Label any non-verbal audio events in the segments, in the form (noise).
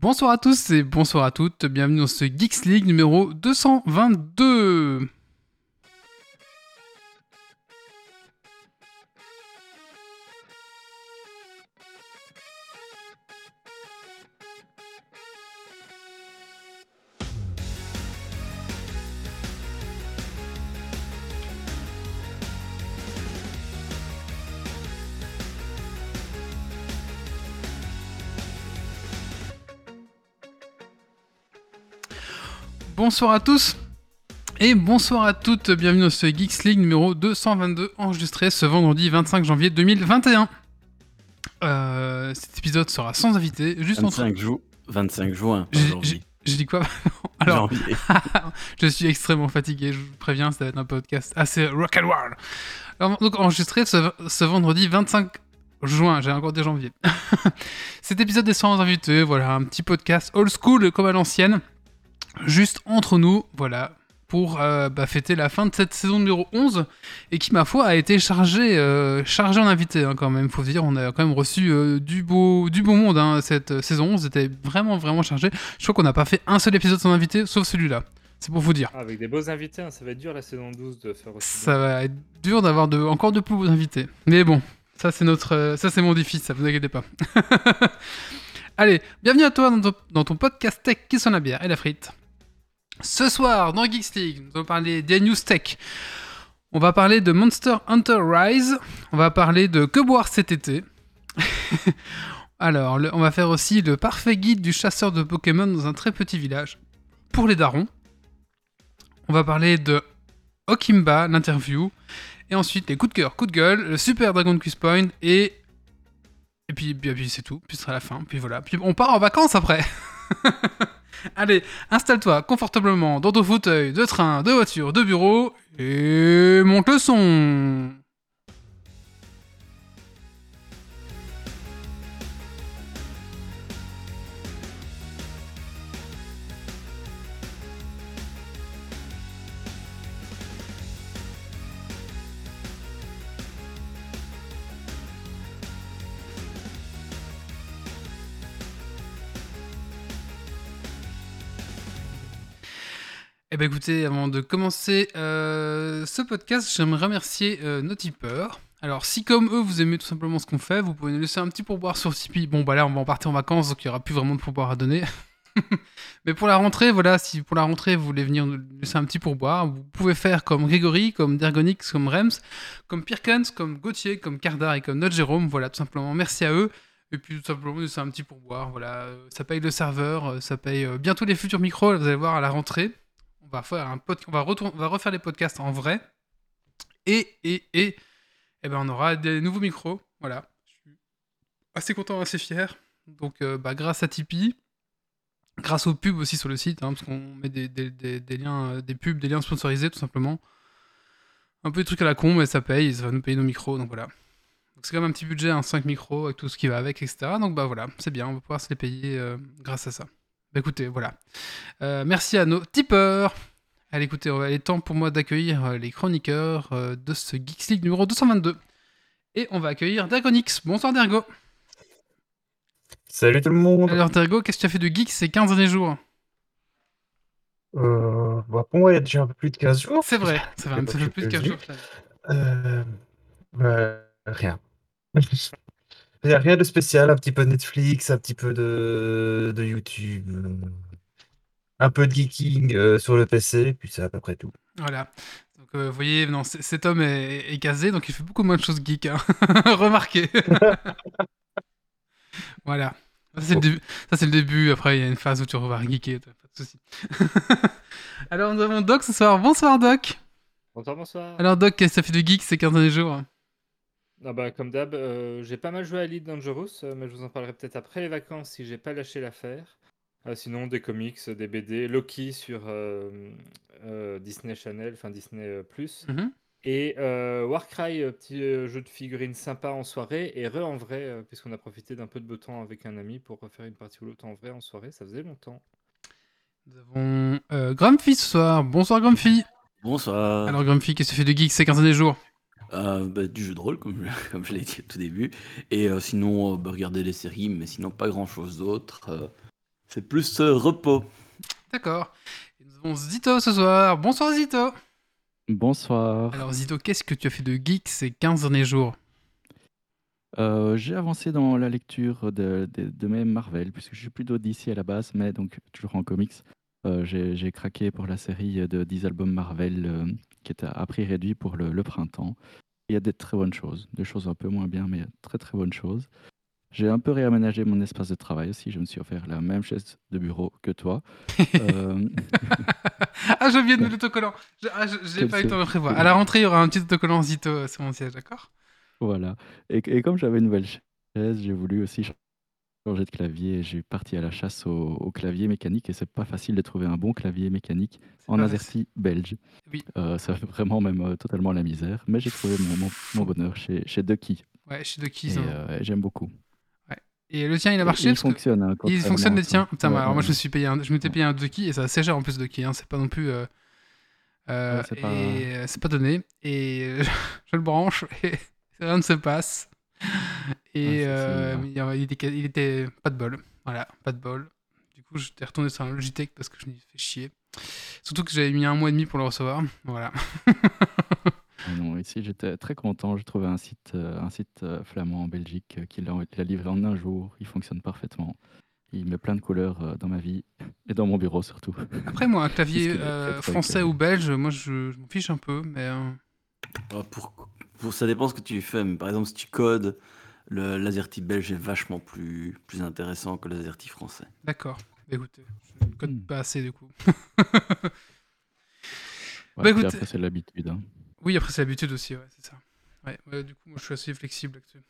Bonsoir à tous et bonsoir à toutes, bienvenue dans ce Geeks League numéro 222. Bonsoir à tous et bonsoir à toutes, bienvenue dans ce Geeks League numéro 222 enregistré ce vendredi 25 janvier 2021. Euh, cet épisode sera sans invité, juste 25, jou 25 juin. J'ai- aujourd'hui. J'ai dit quoi? (laughs) Alors, Janvier. (laughs) je suis extrêmement fatigué, je vous préviens, ça va être un podcast assez rock and roll. Alors, donc enregistré ce, ce vendredi 25 juin, j'ai encore des janvier. (laughs) Cet épisode est sans invité, voilà, un petit podcast old school comme à l'ancienne, juste entre nous, voilà, pour euh, bah, fêter la fin de cette saison numéro 11, et qui, ma foi, a été chargé, euh, chargé en invité hein, quand même, faut dire, on a quand même reçu euh, du, beau, du beau monde, hein, cette saison 11 était vraiment, vraiment chargé. Je crois qu'on n'a pas fait un seul épisode sans invité, sauf celui-là. C'est pour vous dire. Ah, avec des beaux invités, hein, ça va être dur la saison 12 de faire aussi. Ça va être dur d'avoir de, encore de plus beaux invités. Mais bon, ça c'est notre, ça c'est mon défi, ça vous inquiétez pas. (laughs) Allez, bienvenue à toi dans ton, dans ton podcast tech qui sonne la bière et la frite. Ce soir, dans Geeks League, nous allons parler des news tech. On va parler de Monster Hunter Rise. On va parler de que boire cet été. (laughs) Alors, on va faire aussi le parfait guide du chasseur de Pokémon dans un très petit village. Pour les darons. On va parler de Okimba, l'interview. Et ensuite, les coups de cœur, coups de gueule, le super Dragon Quiz Point. Et. Et puis, puis, puis c'est tout. Puis ce sera la fin. Puis voilà. Puis on part en vacances après. (laughs) (laughs) Allez, installe-toi confortablement dans ton fauteuil de train, de voiture, de bureau. Et monte le son. Eh ben écoutez, avant de commencer euh, ce podcast, j'aimerais remercier euh, nos tipeurs. Alors, si comme eux, vous aimez tout simplement ce qu'on fait, vous pouvez nous laisser un petit pourboire sur Tipeee. Bon, bah là, on va en partir en vacances, donc il n'y aura plus vraiment de pourboire à donner. (laughs) Mais pour la rentrée, voilà, si pour la rentrée, vous voulez venir nous laisser un petit pourboire, vous pouvez faire comme Grégory, comme Dergonix, comme Rems, comme Pirkens, comme Gauthier, comme Cardar et comme notre Jérôme. Voilà, tout simplement, merci à eux. Et puis tout simplement, nous laisser un petit pourboire. Voilà, Euh, ça paye le serveur, ça paye bientôt les futurs micros, vous allez voir à la rentrée on va refaire les podcasts en vrai. Et, et, et, eh ben on aura des nouveaux micros. Voilà. Je suis assez content, assez fier. Donc, euh, bah, grâce à Tipeee, grâce aux pubs aussi sur le site, hein, parce qu'on met des, liens, euh, des pubs, des liens sponsorisés tout simplement. Un peu des trucs à la con, mais ça paye, ça va nous payer nos micros, donc voilà. C'est quand même un petit budget, hein, 5 micros, avec tout ce qui va avec, etc. Donc bah voilà, c'est bien, on va pouvoir se les payer euh, grâce à ça. Bah écoutez, voilà. Euh, merci à nos tipeurs. Allez, écoutez, va- il est temps pour moi d'accueillir euh, les chroniqueurs euh, de ce Geeks League numéro 222. Et on va accueillir Dergonix. Bonsoir Dergo. Salut tout le monde. Alors Dergo, qu'est-ce que tu as fait de geek ces 15 derniers jours? Euh, bah, pour moi, il y a déjà un peu plus de 15 jours. C'est vrai, ça, fait fait plus de de 15 geek. jours. Euh, bah, rien. (laughs) Il n'y a rien de spécial, un petit peu de Netflix, un petit peu de, de YouTube, euh, un peu de geeking euh, sur le PC, puis c'est à peu près tout. Voilà. Donc euh, vous voyez, non, cet homme est, est casé, donc il fait beaucoup moins de choses geek. Hein. (laughs) Remarquez. (laughs) voilà. Ça c'est, le début. Ça, c'est le début. Après, il y a une phase où tu vas geeker. Pas de soucis. (laughs) Alors, nous avons Doc ce soir. Bonsoir, Doc. Bonsoir, bonsoir. Alors, Doc, qu'est-ce que ça fait de geek ces 15 derniers jours? Ah bah, comme d'hab, euh, j'ai pas mal joué à Elite Dangerous, euh, mais je vous en parlerai peut-être après les vacances si j'ai pas lâché l'affaire. Euh, sinon, des comics, des BD, Loki sur euh, euh, Disney Channel, enfin Disney euh, Plus. Mhm. Et euh, Warcry, euh, petit euh, jeu de figurines sympa en soirée, et re en vrai, euh, puisqu'on a profité d'un peu de beau temps avec un ami pour refaire une partie ou l'autre en vrai en soirée, ça faisait longtemps. Nous avons euh, Grumpy ce soir. Bonsoir, Grumpy. Bonsoir. Alors, Grumpy, qu'est-ce que tu fais de geek ces 15 derniers jours? Euh, bah, du jeu de rôle, comme, je- (laughs) comme je l'ai dit au tout début. Et euh, sinon, euh, bah, regarder des séries, mais sinon pas grand chose d'autre. Euh, C'est plus euh, repos. D'accord. Et Nous avons Zito ce soir. Bonsoir Zito. Bonsoir. Alors Zito, qu'est-ce que tu as fait de geek ces 15 derniers jours? Euh, j'ai avancé dans la lecture de, de, de mes Marvel, puisque je suis plutôt d'ici à la base, mais donc toujours en comics. Euh, j'ai craqué pour la série de 10 albums Marvel euh, qui est à, à prix réduit pour le, le printemps. Il y a des très bonnes choses, des choses un peu moins bien, mais très très bonnes choses. J'ai un peu réaménagé mon espace de travail aussi. Je me suis offert la même chaise de bureau que toi. (laughs) Euh, Ah, j'ai oublié de l'autocollant. Je- Ah, je- j'ai Quel pas eu le temps de prévoir. À la rentrée, il y aura un petit autocollant Zito sur mon siège, d'accord? Voilà. Et, et comme j'avais une nouvelle chaise, j'ai voulu aussi changer de clavier. J'ai parti à la chasse au, au clavier mécanique et c'est pas facile de trouver un bon clavier mécanique C'est en pas AZERTY belge. Oui. Euh, ça fait vraiment même euh, totalement la misère. Mais j'ai trouvé mon, mon, mon bonheur chez, chez Ducky. Ouais, suis de Et euh, j'aime beaucoup. Et le tien, il a Et- marché il parce que- fonctionne. hein, Il contrairement fonctionne à les ça. tiens. Putain, Ouais, bah, alors moi ouais, je me suis payé un, je m'étais payé un Ducky et ça assez cher en plus Ducky, hein, c'est pas non plus. euh, euh, Ouais, c'est pas- et euh, c'est pas donné. Et euh, (laughs) je le branche et (laughs) rien ne se passe. Et euh, il, était, il était pas de bol. Voilà, pas de bol. Du coup, j'étais retourné sur un Logitech parce que je m'y fais chier. Surtout que j'avais mis un mois et demi pour le recevoir. Voilà. Non, ici j'étais très content. J'ai trouvé un site, euh, un site euh, flamand en Belgique qui l'a livré en un jour. Il fonctionne parfaitement. Il met plein de couleurs dans ma vie et dans mon bureau surtout. Après, moi, un clavier euh, fait avec, français ou belge, moi je, je m'en fiche un peu. Mais euh, Ah, Pour, pour, ça dépend ce que tu fais. Mais par exemple, si tu codes, le l'AZERTY belge est vachement plus, plus intéressant que l'AZERTY français. d'accord. Écoutez, je ne code Hmm. pas assez du coup. (laughs) Ouais, Bah, écoute- après c'est l'habitude. hein. Oui, après c'est l'habitude aussi, ouais, c'est ça. Ouais, ouais, du coup, moi je suis assez flexible là-dessus.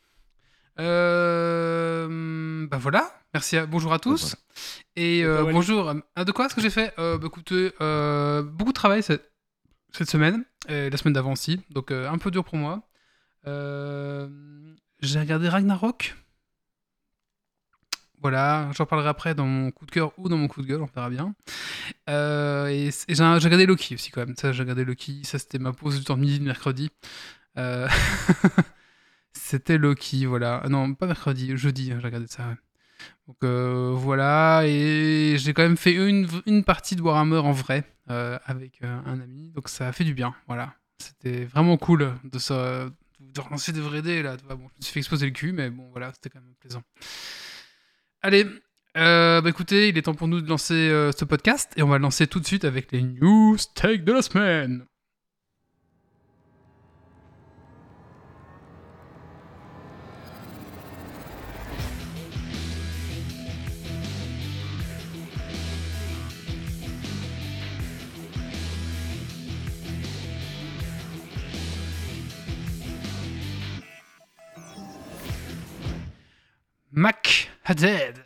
Euh, bah voilà, merci à... bonjour à tous. Et euh, Bonjour, à- Ah, de quoi ce que j'ai fait? Euh, bah, écoutez, euh, beaucoup de travail cette, cette semaine, et la semaine d'avant aussi, donc euh, un peu dur pour moi. Euh, j'ai regardé Ragnarok. Voilà, j'en parlerai après dans mon coup de cœur ou dans mon coup de gueule, on verra bien. Euh, et j'ai regardé Loki aussi quand même. Ça, j'ai regardé Loki. Ça, c'était ma pause du temps de midi de mercredi. Euh, (laughs) c'était Loki, voilà. Ah Non, pas mercredi, jeudi, hein, j'ai regardé ça. Donc euh, voilà, et j'ai quand même fait une, une partie de Warhammer en vrai avec un ami, donc ça a fait du bien, voilà. C'était vraiment cool de, ça, de relancer des vrais dés là. tu vois. Bon, je me suis fait exploser le cul, mais bon voilà, c'était quand même plaisant. Allez, euh, bah écoutez, il est temps pour nous de lancer euh, ce podcast et on va le lancer tout de suite avec les news tech de la semaine. Mac Hadid.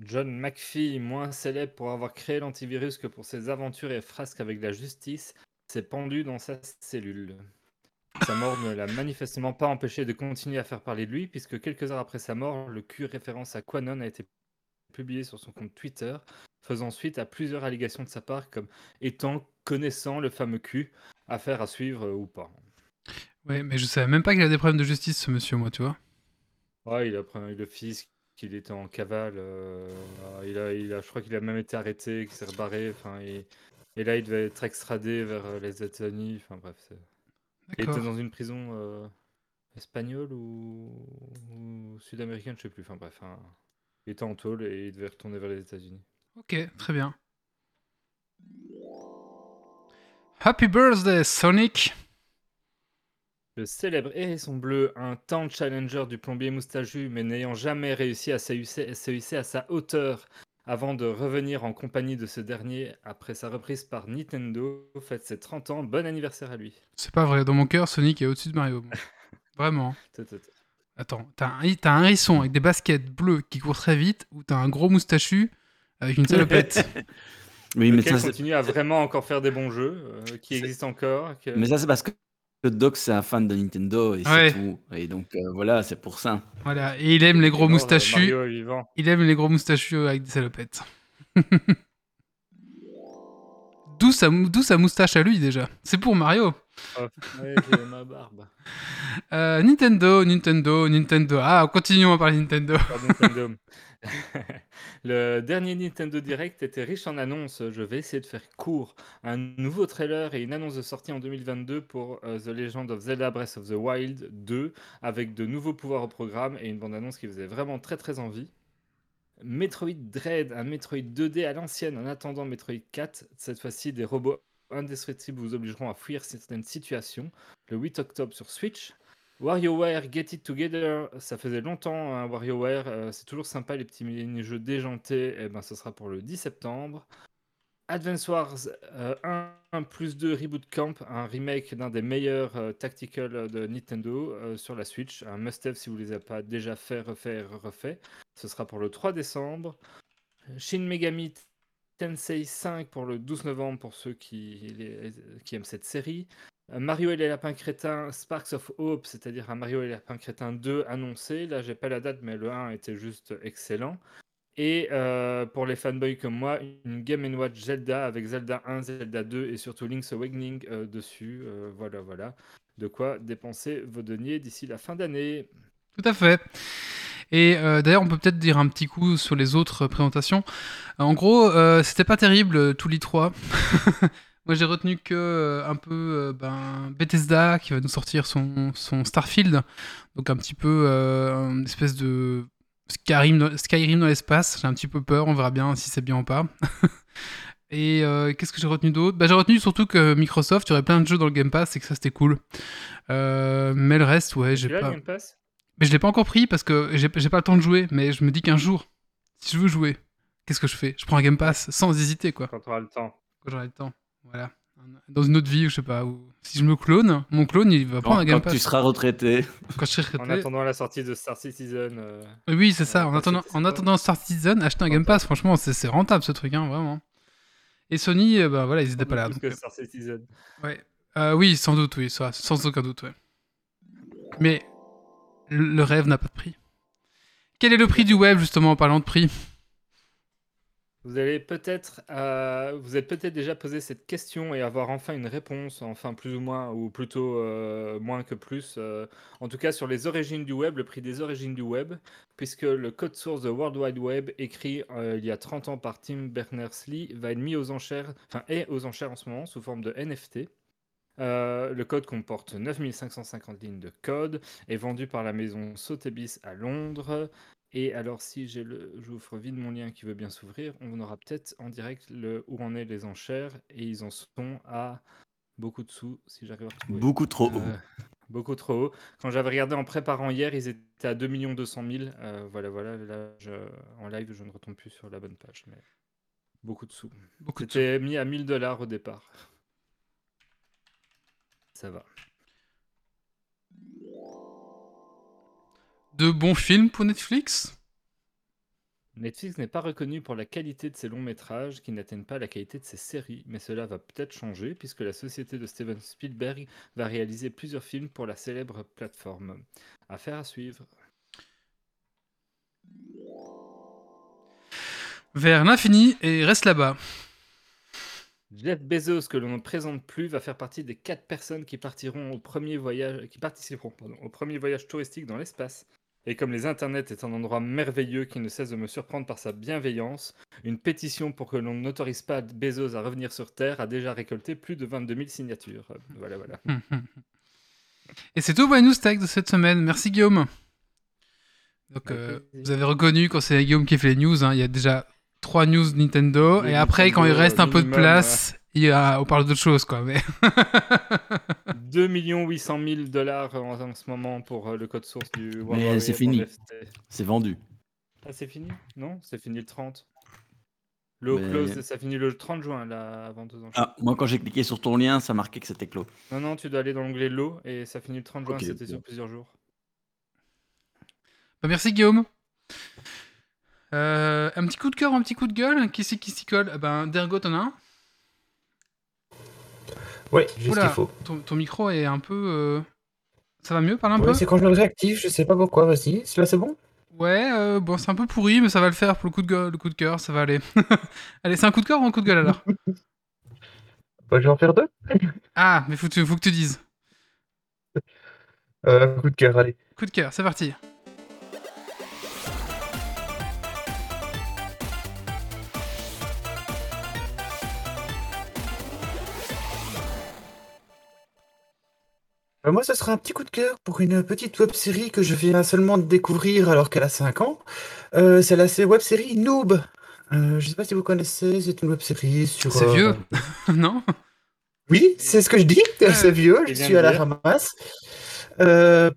John McPhee, moins célèbre pour avoir créé l'antivirus que pour ses aventures et frasques avec la justice, s'est pendu dans sa cellule. Sa mort ne l'a manifestement pas empêché de continuer à faire parler de lui, puisque quelques heures après sa mort, le Q référence à Quanon a été publié sur son compte Twitter, faisant suite à plusieurs allégations de sa part comme étant connaissant le fameux Q, affaire à suivre ou pas. Ouais, mais je savais même pas qu'il a des problèmes de justice, ce monsieur, moi, tu vois. Ouais, il a pris le fils qu'il était en cavale. euh, il a, il a, je crois qu'il a même été arrêté, qu'il s'est rebarré. Enfin, et, et là, il devait être extradé vers euh, les États-Unis. Enfin bref, c'est- il D'accord. était dans une prison euh, espagnole ou, ou sud-américaine, je sais plus. Enfin bref, hein. il était en tôle et il devait retourner vers les États-Unis. Ok, très bien. Happy birthday, Sonic Le célèbre Hérisson Bleu, un temps challenger du plombier moustachu, mais n'ayant jamais réussi à se hisser- à sa hauteur avant de revenir en compagnie de ce dernier après sa reprise par Nintendo, fête ses 30 ans. Bon anniversaire à lui. C'est pas vrai, dans mon cœur, Sonic est au-dessus de Mario. (laughs) Vraiment. Attends, t'as un, hérisson avec des baskets bleues qui court très vite, ou t'as un gros moustachu avec une salopette? (laughs) Oui, mais ça, c'est- continue à vraiment encore faire des bons jeux, euh, qui existent encore. que- mais ça, c'est parce que que Doc, c'est un fan de Nintendo et Ouais. c'est tout. Et donc, euh, voilà, c'est pour ça. Voilà, et il aime les gros euh, moustachus. Vivant. Il aime les gros moustachus avec des salopettes. (laughs) D'où sa, mou- d'où sa moustache à lui déjà. C'est pour Mario. Oh, ouais, j'ai ma barbe. (laughs) Euh, Nintendo, Nintendo, Nintendo. Ah, continuons à parler de Nintendo. Pardon, Nintendo. (laughs) (laughs) Le dernier Nintendo Direct était riche en annonces. Je vais essayer de faire court. Un nouveau trailer et une annonce de sortie en 2022 pour euh, The Legend of Zelda Breath of the Wild 2, avec de nouveaux pouvoirs au programme et une bande-annonce qui faisait vraiment très très envie. Metroid Dread, un Metroid 2D à l'ancienne en attendant Metroid 4. Cette fois-ci, des robots indestructibles vous obligeront à fuir certaines situations. Le 8 octobre sur Switch. WarioWare Get It Together, ça faisait longtemps, hein, WarioWare, euh, c'est toujours sympa les petits mini-jeux déjantés, et ben ce sera pour le 10 septembre. Advance Wars 1 plus 2 Reboot Camp, un remake d'un des meilleurs euh, tactical de Nintendo euh, sur la Switch, un must-have si vous ne les avez pas déjà fait, refait, refait. Ce sera pour le 3 décembre. Shin Megami Tensei 5 pour le 12 novembre pour ceux qui aiment cette série. Euh, Mario et les lapins crétins Sparks of Hope, c'est-à-dire un Mario et les lapins crétins 2 annoncé. Là, j'ai pas la date, mais le 1 était juste excellent. Et euh, pour les fanboys comme moi, une Game Watch Zelda avec Zelda 1, Zelda 2 et surtout Link's Awakening euh, dessus. voilà, voilà. De quoi dépenser vos deniers d'ici la fin d'année. Tout à fait. Et d'ailleurs, on peut peut-être dire un petit coup sur les autres présentations. En gros, c'était pas terrible, tous les trois. (laughs) Moi, j'ai retenu que euh, un peu euh, ben, Bethesda qui va nous sortir son, son Starfield, donc un petit peu euh, une espèce de Skyrim dans, Skyrim dans l'espace. J'ai un petit peu peur, on verra bien si c'est bien ou pas. (laughs) Et qu'est-ce que j'ai retenu d'autre? Bah, J'ai retenu surtout que Microsoft, il y aurait plein de jeux dans le Game Pass et que ça c'était cool. mais le reste, ouais, j'ai pas. Game Pass? Mais je l'ai pas encore pris parce que j'ai pas le temps de jouer. Mais je me dis qu'un jour, si je veux jouer, qu'est-ce que je fais? Je prends un Game Pass sans hésiter, quoi. Quand tu auras le temps. Quand j'aurai le temps. Voilà. Dans une autre vie, je sais pas. Où... Si je me clone, mon clone, il va prendre un Game Pass. Quand tu seras retraité. Quand je serai retraité. En attendant la sortie de Star Citizen. Euh, oui, c'est ça. En attendant, en attendant Star Citizen, acheter un Game Pass, franchement, c'est rentable ce truc, hein, vraiment. Et Sony, bah voilà, ils étaient pas là. Plus que Star Citizen. Ouais. Euh, oui, sans doute, oui, ça, sans aucun doute, ouais. Mais le rêve n'a pas de prix. Quel est le prix du web, justement, en parlant de prix? Vous allez peut-être, euh, vous êtes peut-être déjà posé cette question et avoir enfin une réponse, enfin plus ou moins, ou plutôt euh, moins que plus, euh, en tout cas sur les origines du web, le prix des origines du web, puisque le code source de World Wide Web, écrit il y a 30 ans par Tim Berners-Lee, va être mis aux enchères, enfin est aux enchères en ce moment sous forme de NFT. le code comporte 9550 lignes de code, est vendu par la maison Sotheby's à Londres, et alors, si j'ai le, j'ouvre vite mon lien qui veut bien s'ouvrir, on aura peut-être en direct le où en est les enchères et ils en sont à beaucoup de sous, si j'arrive à retrouver. Beaucoup trop haut. Euh, beaucoup trop haut. Quand j'avais regardé en préparant hier, ils étaient à 2 200 000. Euh, voilà, voilà. Là, en live, je ne retombe plus sur la bonne page, mais beaucoup de sous. Beaucoup C'était mis à 1000 dollars au départ. Ça va. De bons films pour Netflix? Netflix n'est pas reconnu pour la qualité de ses longs métrages qui n'atteignent pas la qualité de ses séries, mais cela va peut-être changer puisque la société de Steven Spielberg va réaliser plusieurs films pour la célèbre plateforme. Affaire à suivre. Vers l'infini et reste là-bas. Jeff Bezos, que l'on ne présente plus, va faire partie des quatre personnes qui partiront au premier voyage, qui participeront au premier voyage touristique dans l'espace. Et comme les internets est un endroit merveilleux qui ne cesse de me surprendre par sa bienveillance, une pétition pour que l'on n'autorise pas Bezos à revenir sur Terre a déjà récolté plus de 22 000 signatures. Voilà, voilà. (laughs) Et c'est tout pour les news tech de cette semaine. Merci Guillaume. Donc, euh, vous avez reconnu quand c'est Guillaume qui fait les news, hein, il y a déjà trois news Nintendo. et après, quand il reste un peu de place, on parle d'autre chose, quoi. Mais... (laughs) 2 800 000 dollars en, ce moment pour euh, le code source du World Mais c'est fini. C'est vendu. Ah, c'est fini? Non, c'est fini le 30. Le close, ça finit le 30 juin, là, avant deux ans. Ah, moi, quand j'ai cliqué sur ton lien, ça marquait que c'était clos. Non, non, tu dois aller dans l'onglet lot et ça finit le 30 juin, c'était sur plusieurs jours. Bah, merci Guillaume. Euh, un petit coup de cœur, un petit coup de gueule? Qui c'est qui s'y colle? Eh Ben, Dergot, t'en as un Ouais, juste ce qu'il faut. Ton, micro est un peu. Euh, ça va mieux Parle un peu c'est quand je le réactive, je sais pas pourquoi, vas-y. Là, c'est bon? Ouais, euh, bon, c'est un peu pourri, mais ça va le faire pour le coup de, le coup de cœur, ça va aller. (laughs) Allez, c'est un coup de cœur ou un coup de gueule alors? (laughs) Bah, Je vais en faire deux. (laughs) ah, mais faut, faut que tu dises. Euh, coup de cœur, allez. Coup de cœur, c'est parti. Euh, moi, ce sera un petit coup de cœur pour une petite web série que je viens seulement de découvrir alors qu'elle a 5 ans. Euh, c'est la web série Noob. Euh, je sais pas si vous connaissez, c'est une web série sur. C'est euh, vieux, (laughs) non Oui, c'est ce que je dis, c'est vieux, je suis à la ramasse. Euh,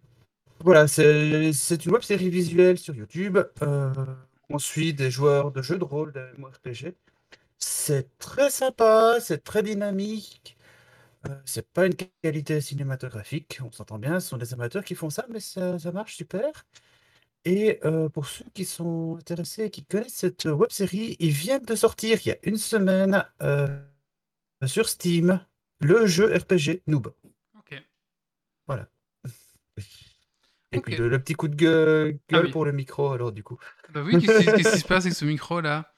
voilà, c'est c'est une web série visuelle sur YouTube. Euh, on suit des joueurs de jeux de rôle, de MMORPG. C'est très sympa, c'est très dynamique. Euh, c'est pas une qualité cinématographique, on s'entend bien, ce sont des amateurs qui font ça, mais ça, ça marche super. Et euh, pour ceux qui sont intéressés et qui connaissent cette web série, ils viennent de sortir il y a une semaine euh, sur Steam le jeu RPG Noob. Ok. Et Ok. puis le, le petit coup de gueule, Ah gueule oui. pour le micro, alors du coup. Bah oui, qu'est-ce qui, qu'est-ce qui se passe avec ce micro-là?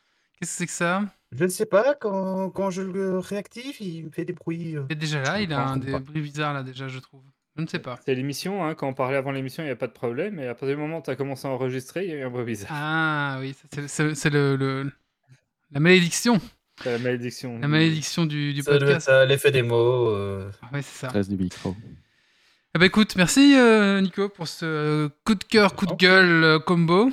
Qu'est-ce que c'est que ça? Je ne sais pas, quand, quand je le réactive, il me fait des bruits. euh, Et déjà là, je il a un des bruits bizarres là déjà, je trouve. Je ne sais pas. C'est l'émission, hein, quand on parlait avant l'émission, il n'y a pas de problème. Et à partir du moment où tu as commencé à enregistrer, il y a eu un bruit bizarre. Ah oui, ça, c'est- c'est c'est le, le- la malédiction, C'est la malédiction. la malédiction du, du Ça doit podcast. être à l'effet des mots. euh, Ouais, c'est ça. Stress du micro. Eh ben écoute, merci euh, Nico pour ce euh, coup de cœur, coup de gueule euh, combo.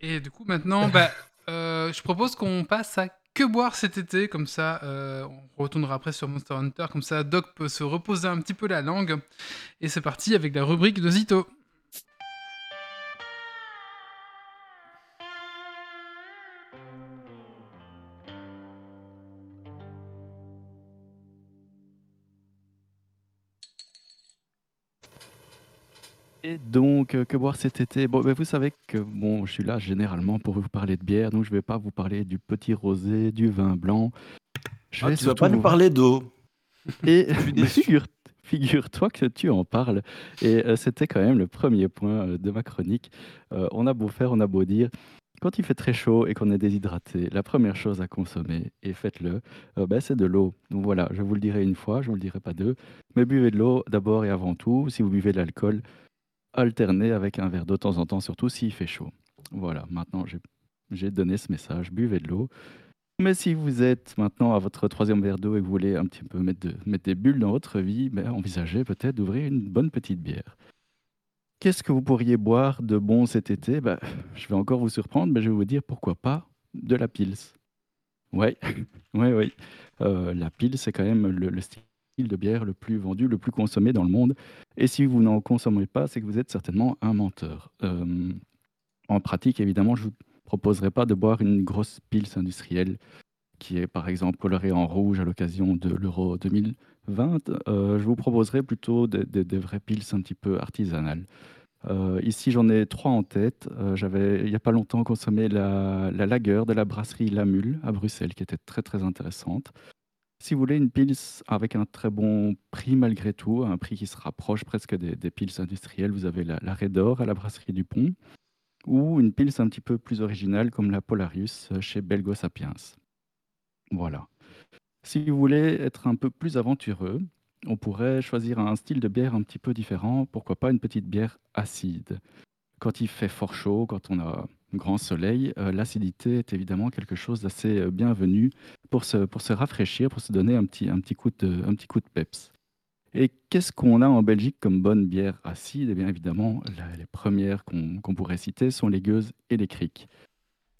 Et du coup maintenant, (laughs) bah, euh, je propose qu'on passe à que boire cet été, comme ça euh, on retournera après sur Monster Hunter, comme ça Doc peut se reposer un petit peu la langue. Et c'est parti avec la rubrique de Zito. Et donc, euh, que boire cet été? Bon, ben, vous savez que bon, je suis là généralement pour vous parler de bière, donc je ne vais pas vous parler du petit rosé, du vin blanc. Je Ah, vais tu vas surtout pas nous vous- parler d'eau. Et (laughs) suis mais déçu. figure, figure-toi que tu en parles. Et euh, c'était quand même le premier point euh, de ma chronique. Euh, on a beau faire, on a beau dire. Quand il fait très chaud et qu'on est déshydraté, la première chose à consommer, et faites-le, euh, ben, c'est de l'eau. Donc voilà, je vous le dirai une fois, je vous le dirai pas deux. Mais buvez de l'eau d'abord et avant tout. Si vous buvez de l'alcool, alternez avec un verre d'eau de temps en temps, surtout s'il fait chaud. Voilà, maintenant j'ai- donné ce message, buvez de l'eau. Mais si vous êtes maintenant à votre troisième verre d'eau et que vous voulez un petit peu mettre, de- mettre des bulles dans votre vie, ben, envisagez peut-être d'ouvrir une bonne petite bière. Qu'est-ce que vous pourriez boire de bon cet été? Ben, Je vais encore vous surprendre, mais je vais vous dire pourquoi pas de la Pils. Ouais, (laughs) ouais. Euh, la Pils, c'est quand même le, le style de bière le plus vendu, le plus consommé dans le monde. Et si vous n'en consommez pas, c'est que vous êtes certainement un menteur. Euh, en pratique, évidemment, je ne vous proposerai pas de boire une grosse Pils industrielle qui est par exemple colorée en rouge à l'occasion de l'Euro 2020. Euh, je vous proposerai plutôt des, vraies Pils un petit peu artisanales. Euh, ici, j'en ai trois en tête. J'avais, il n'y a pas longtemps, consommé la, la lager de la brasserie La Mule à Bruxelles, qui était très très intéressante. Si vous voulez une pils avec un très bon prix malgré tout, un prix qui se rapproche presque des, des pils industrielles, vous avez la, la Redor à la brasserie du Pont, ou une pils un petit peu plus originale comme la Polarius euh, chez Belgo Sapiens. Voilà. Si vous voulez être un peu plus aventureux, on pourrait choisir un style de bière un petit peu différent. Pourquoi pas une petite bière acide? Quand il fait fort chaud, quand on a grand soleil, euh, l'acidité est évidemment quelque chose d'assez euh, bienvenu pour se, pour se rafraîchir, pour se donner un petit, un petit, coup, de, un petit coup de peps. Et qu'est-ce qu'on a en Belgique comme bonne bière acide? Eh bien évidemment, les premières qu'on pourrait citer sont les gueuses et les criques.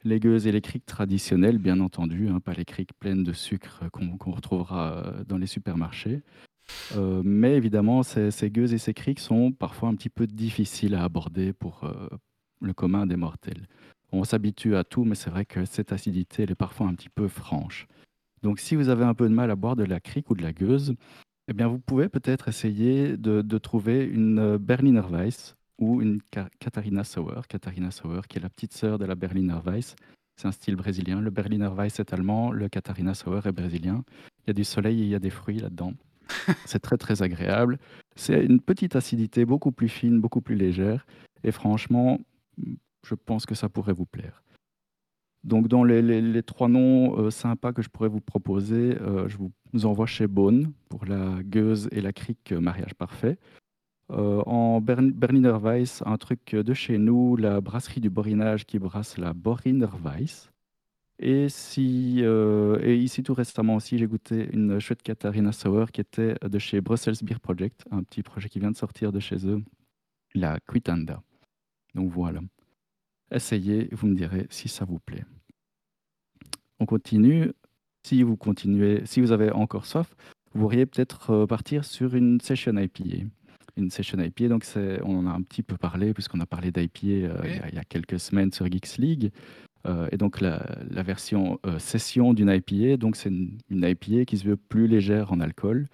Les gueuses et les criques traditionnelles, bien entendu, hein, pas les criques pleines de sucre qu'on retrouvera euh, dans les supermarchés. Mais évidemment, ces, gueuses et ces criques sont parfois un petit peu difficiles à aborder pour le commun des mortels. On s'habitue à tout, mais c'est vrai que cette acidité, elle est parfois un petit peu franche. Donc si vous avez un peu de mal à boire de la crique ou de la gueuse, eh bien vous pouvez peut-être essayer de, de trouver une euh, Berliner Weiss ou une Ka- Katharina Sauer. Katharina Sauer, qui est la petite sœur de la Berliner Weiss. C'est un style brésilien. Le Berliner Weiss est allemand, le Katharina Sauer est brésilien. Il y a du soleil et il y a des fruits là-dedans. (laughs) C'est très très agréable. C'est une petite acidité beaucoup plus fine, beaucoup plus légère. Et franchement, je pense que ça pourrait vous plaire. Donc dans les, trois noms euh, sympas que je pourrais vous proposer, euh, je vous envoie chez Beaune pour la gueuse et la crique euh, mariage parfait. En Bern- Berliner Weiss, un truc de chez nous, la brasserie du Borinage qui brasse la Boriner Weiss. Et, et ici, tout récemment aussi, j'ai goûté une chouette Katharina Sour qui était de chez Brussels Beer Project, un petit projet qui vient de sortir de chez eux, la Quitanda. Donc voilà. Essayez, vous me direz si ça vous plaît. On continue. Si vous continuez, si vous avez encore soif, vous pourriez peut-être euh, partir sur une session IPA. Une session IPA, donc on en a un petit peu parlé, puisqu'on a parlé d'IPA euh, il, y a quelques semaines sur Geeks League. Euh, et donc la, version session d'une IPA, donc c'est une, IPA qui se veut plus légère en alcool,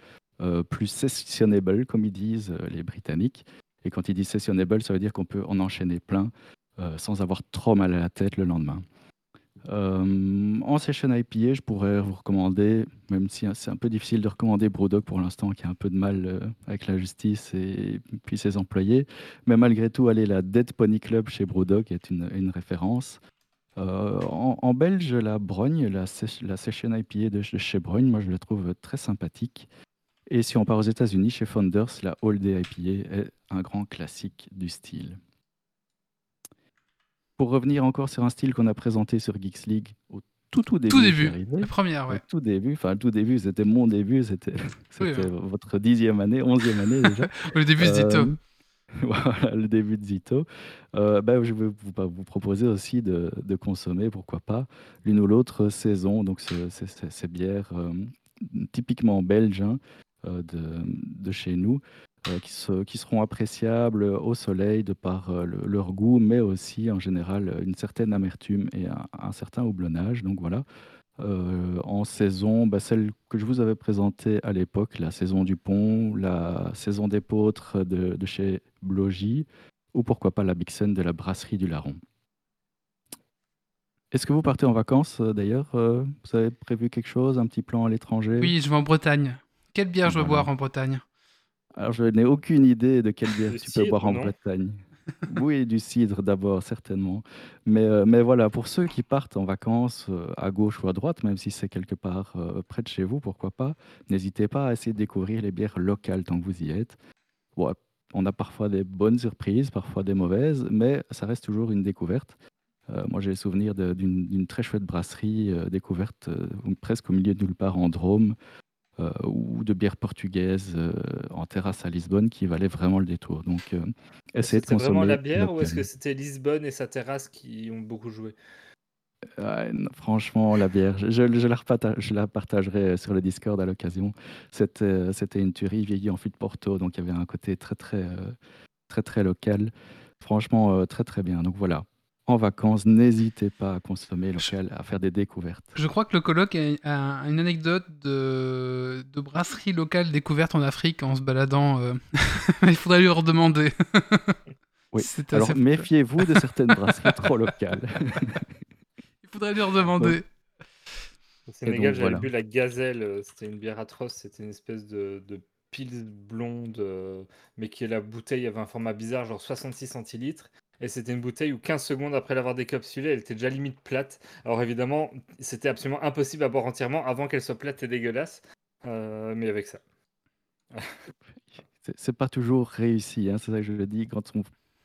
plus sessionable, comme ils disent les Britanniques. Et quand ils disent sessionable, ça veut dire qu'on peut en enchaîner plein sans avoir trop mal à la tête le lendemain. Euh, en session IPA, je pourrais vous recommander, même si c'est un peu difficile de recommander Brewdog pour l'instant, qui a un peu de mal euh, avec la justice et puis ses employés. Mais malgré tout, allez, la Dead Pony Club chez Brewdog est une, référence. Euh, en, belge, la Brogne, la, session IPA de, chez Brogne, moi je la trouve très sympathique. Et si on part aux États-Unis, chez Founders, la All Day IPA est un grand classique du style. Pour revenir encore sur un style qu'on a présenté sur Geeks League au tout tout début. Tout début, la première, ouais. tout début, enfin tout début, c'était mon début, (laughs) c'était votre dixième année, onzième année déjà. (laughs) le début de Zito. Euh, (laughs) voilà, le début de Zito. Euh, ben, je vais vous, vous, proposer aussi de, de, consommer, pourquoi pas, l'une ou l'autre saison, donc ces bières euh, typiquement belges hein, de, de, chez nous. Euh, qui, seront appréciables au soleil de par euh, leur goût, mais aussi en général une certaine amertume et un, certain houblonnage. Donc voilà. Euh, en saison, bah, celle que je vous avais présentée à l'époque, la saison du pont, la saison des pôtres de, chez Blogy, ou pourquoi pas la Bixen de la brasserie du Larron. Est-ce que vous partez en vacances d'ailleurs Vous avez prévu quelque chose, un petit plan à l'étranger? Oui, je vais en Bretagne. Quelle bière je veux boire en Bretagne? Alors, je n'ai aucune idée de quelle bière tu peux boire en Bretagne. (laughs) Oui, du cidre d'abord, certainement. Mais, euh, mais voilà, pour ceux qui partent en vacances euh, à gauche ou à droite, même si c'est quelque part euh, près de chez vous, pourquoi pas, n'hésitez pas à essayer de découvrir les bières locales tant que vous y êtes. on a parfois des bonnes surprises, parfois des mauvaises, mais ça reste toujours une découverte. moi, j'ai le souvenir d'une très chouette brasserie découverte presque au milieu de nulle part en Drôme, euh, ou de bière portugaise euh, en terrasse à Lisbonne qui valait vraiment le détour. Donc, euh, essayez de consommer. vraiment la bière ou est-ce que c'était Lisbonne et sa terrasse qui ont beaucoup joué? Franchement, la bière, je, je, la je, la partagerai sur le Discord à l'occasion. C'était, c'était une tuerie vieillie en fût de Porto, donc il y avait un côté très, très, très, très local. Franchement, très, très bien. Donc voilà, en vacances, n'hésitez pas à consommer local, à faire des découvertes. Je crois que le colloque a une anecdote de, brasserie locale découverte en Afrique en se baladant. Euh, (laughs) il faudrait lui redemander. (laughs) oui. Alors méfiez-vous de certaines brasseries trop locales. (laughs) il faudrait lui redemander. Au Sénégal, j'avais bu la gazelle. Euh, c'était une bière atroce. C'était une espèce de, de pile blonde, euh, mais qui est la bouteille avait un format bizarre, genre 66 centilitres. Et c'était une bouteille où 15 secondes après l'avoir décapsulée, elle était déjà limite plate. Alors évidemment, c'était absolument impossible à boire entièrement avant qu'elle soit plate et dégueulasse. Euh, mais avec ça. c'est pas toujours réussi, hein, c'est ça que je le dis. Quand on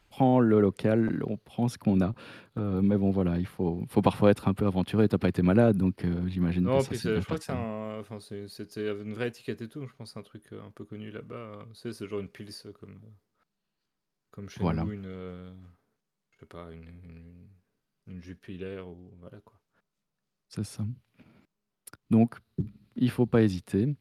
prend le local, on prend ce qu'on a. Euh, mais bon, voilà, il faut, faut parfois être un peu aventureux. T'as pas été malade, donc euh, j'imagine non, que ça, je crois que enfin, c'était une vraie étiquette et tout. Je pense c'est un truc un peu connu là-bas. C'est genre une pils comme, comme chez voilà. nous, une pas, une, une, ou voilà quoi. C'est ça. Donc, il faut pas hésiter.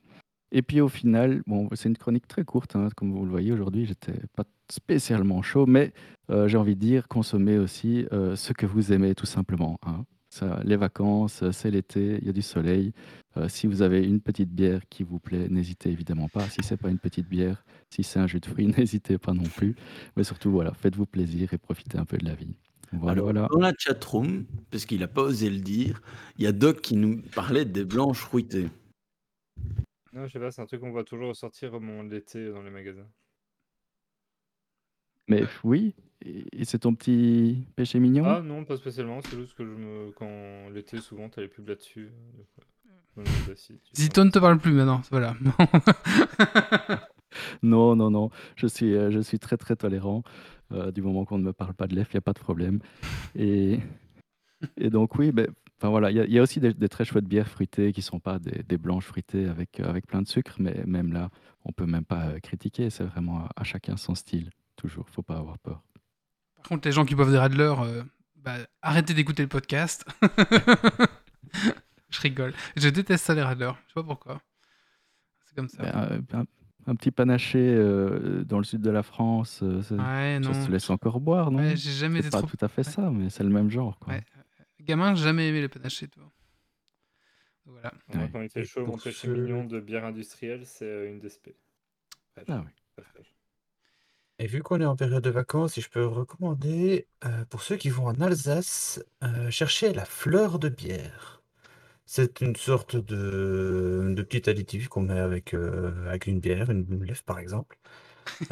Et puis au final, bon, c'est une chronique très courte, hein, comme vous le voyez aujourd'hui, j'étais pas spécialement chaud, mais euh, j'ai envie de dire, consommez aussi euh, ce que vous aimez tout simplement. Hein. Ça, les vacances, c'est l'été, il y a du soleil. Euh, si vous avez une petite bière qui vous plaît, n'hésitez évidemment pas. Si c'est pas une petite bière, si c'est un jus de fruits, (laughs) n'hésitez pas non plus. Mais surtout, voilà, faites-vous plaisir et profitez un peu de la vie. Voilà, voilà. Dans la chatroom, parce qu'il n'a pas osé le dire, il y a Doc qui nous parlait des blanches fruitées. Non, je sais pas, c'est un truc qu'on voit toujours ressortir au moment de l'été dans les magasins. Mais oui, et c'est ton petit péché mignon Ah non, pas spécialement, c'est juste que je me... quand l'été, souvent, t'as les pubs là-dessus. Zito ne te parle plus maintenant, voilà. (laughs) non, non, non, je suis, euh, je suis très très tolérant. Euh, du moment qu'on ne me parle pas de l'EF, il n'y a pas de problème. Et, et donc oui, ben, Enfin voilà, il y, a- il y a aussi des, des très chouettes bières fruitées qui sont pas des, des blanches fruitées avec, euh, avec plein de sucre, mais même là, on peut même pas critiquer. C'est vraiment à, à chacun son style. Toujours, faut pas avoir peur. Par contre, les gens qui boivent des Radler, euh, bah, arrêtez d'écouter le podcast. (laughs) je rigole. Je déteste ça, les Radler. Je sais pas pourquoi. C'est comme ça. Ben, euh, un, un petit panaché euh, dans le sud de la France, euh, ça, ouais, ça non. se laisse encore boire, non? Ouais, j'ai jamais été pas trop. tout à fait ouais. ça, mais c'est le même genre. Quoi. Ouais. Gamin, j'ai jamais aimé les panachés, toi. Voilà. Quand il fait Et chaud, péché ceux- mignon de bière industrielle, c'est une DSP. Ah oui. Et vu qu'on est en période de vacances, si je peux recommander, euh, pour ceux qui vont en Alsace, euh, cherchez la fleur de bière. C'est une sorte de, de petit additif qu'on met avec, euh, avec une bière, une, une lèvre par exemple.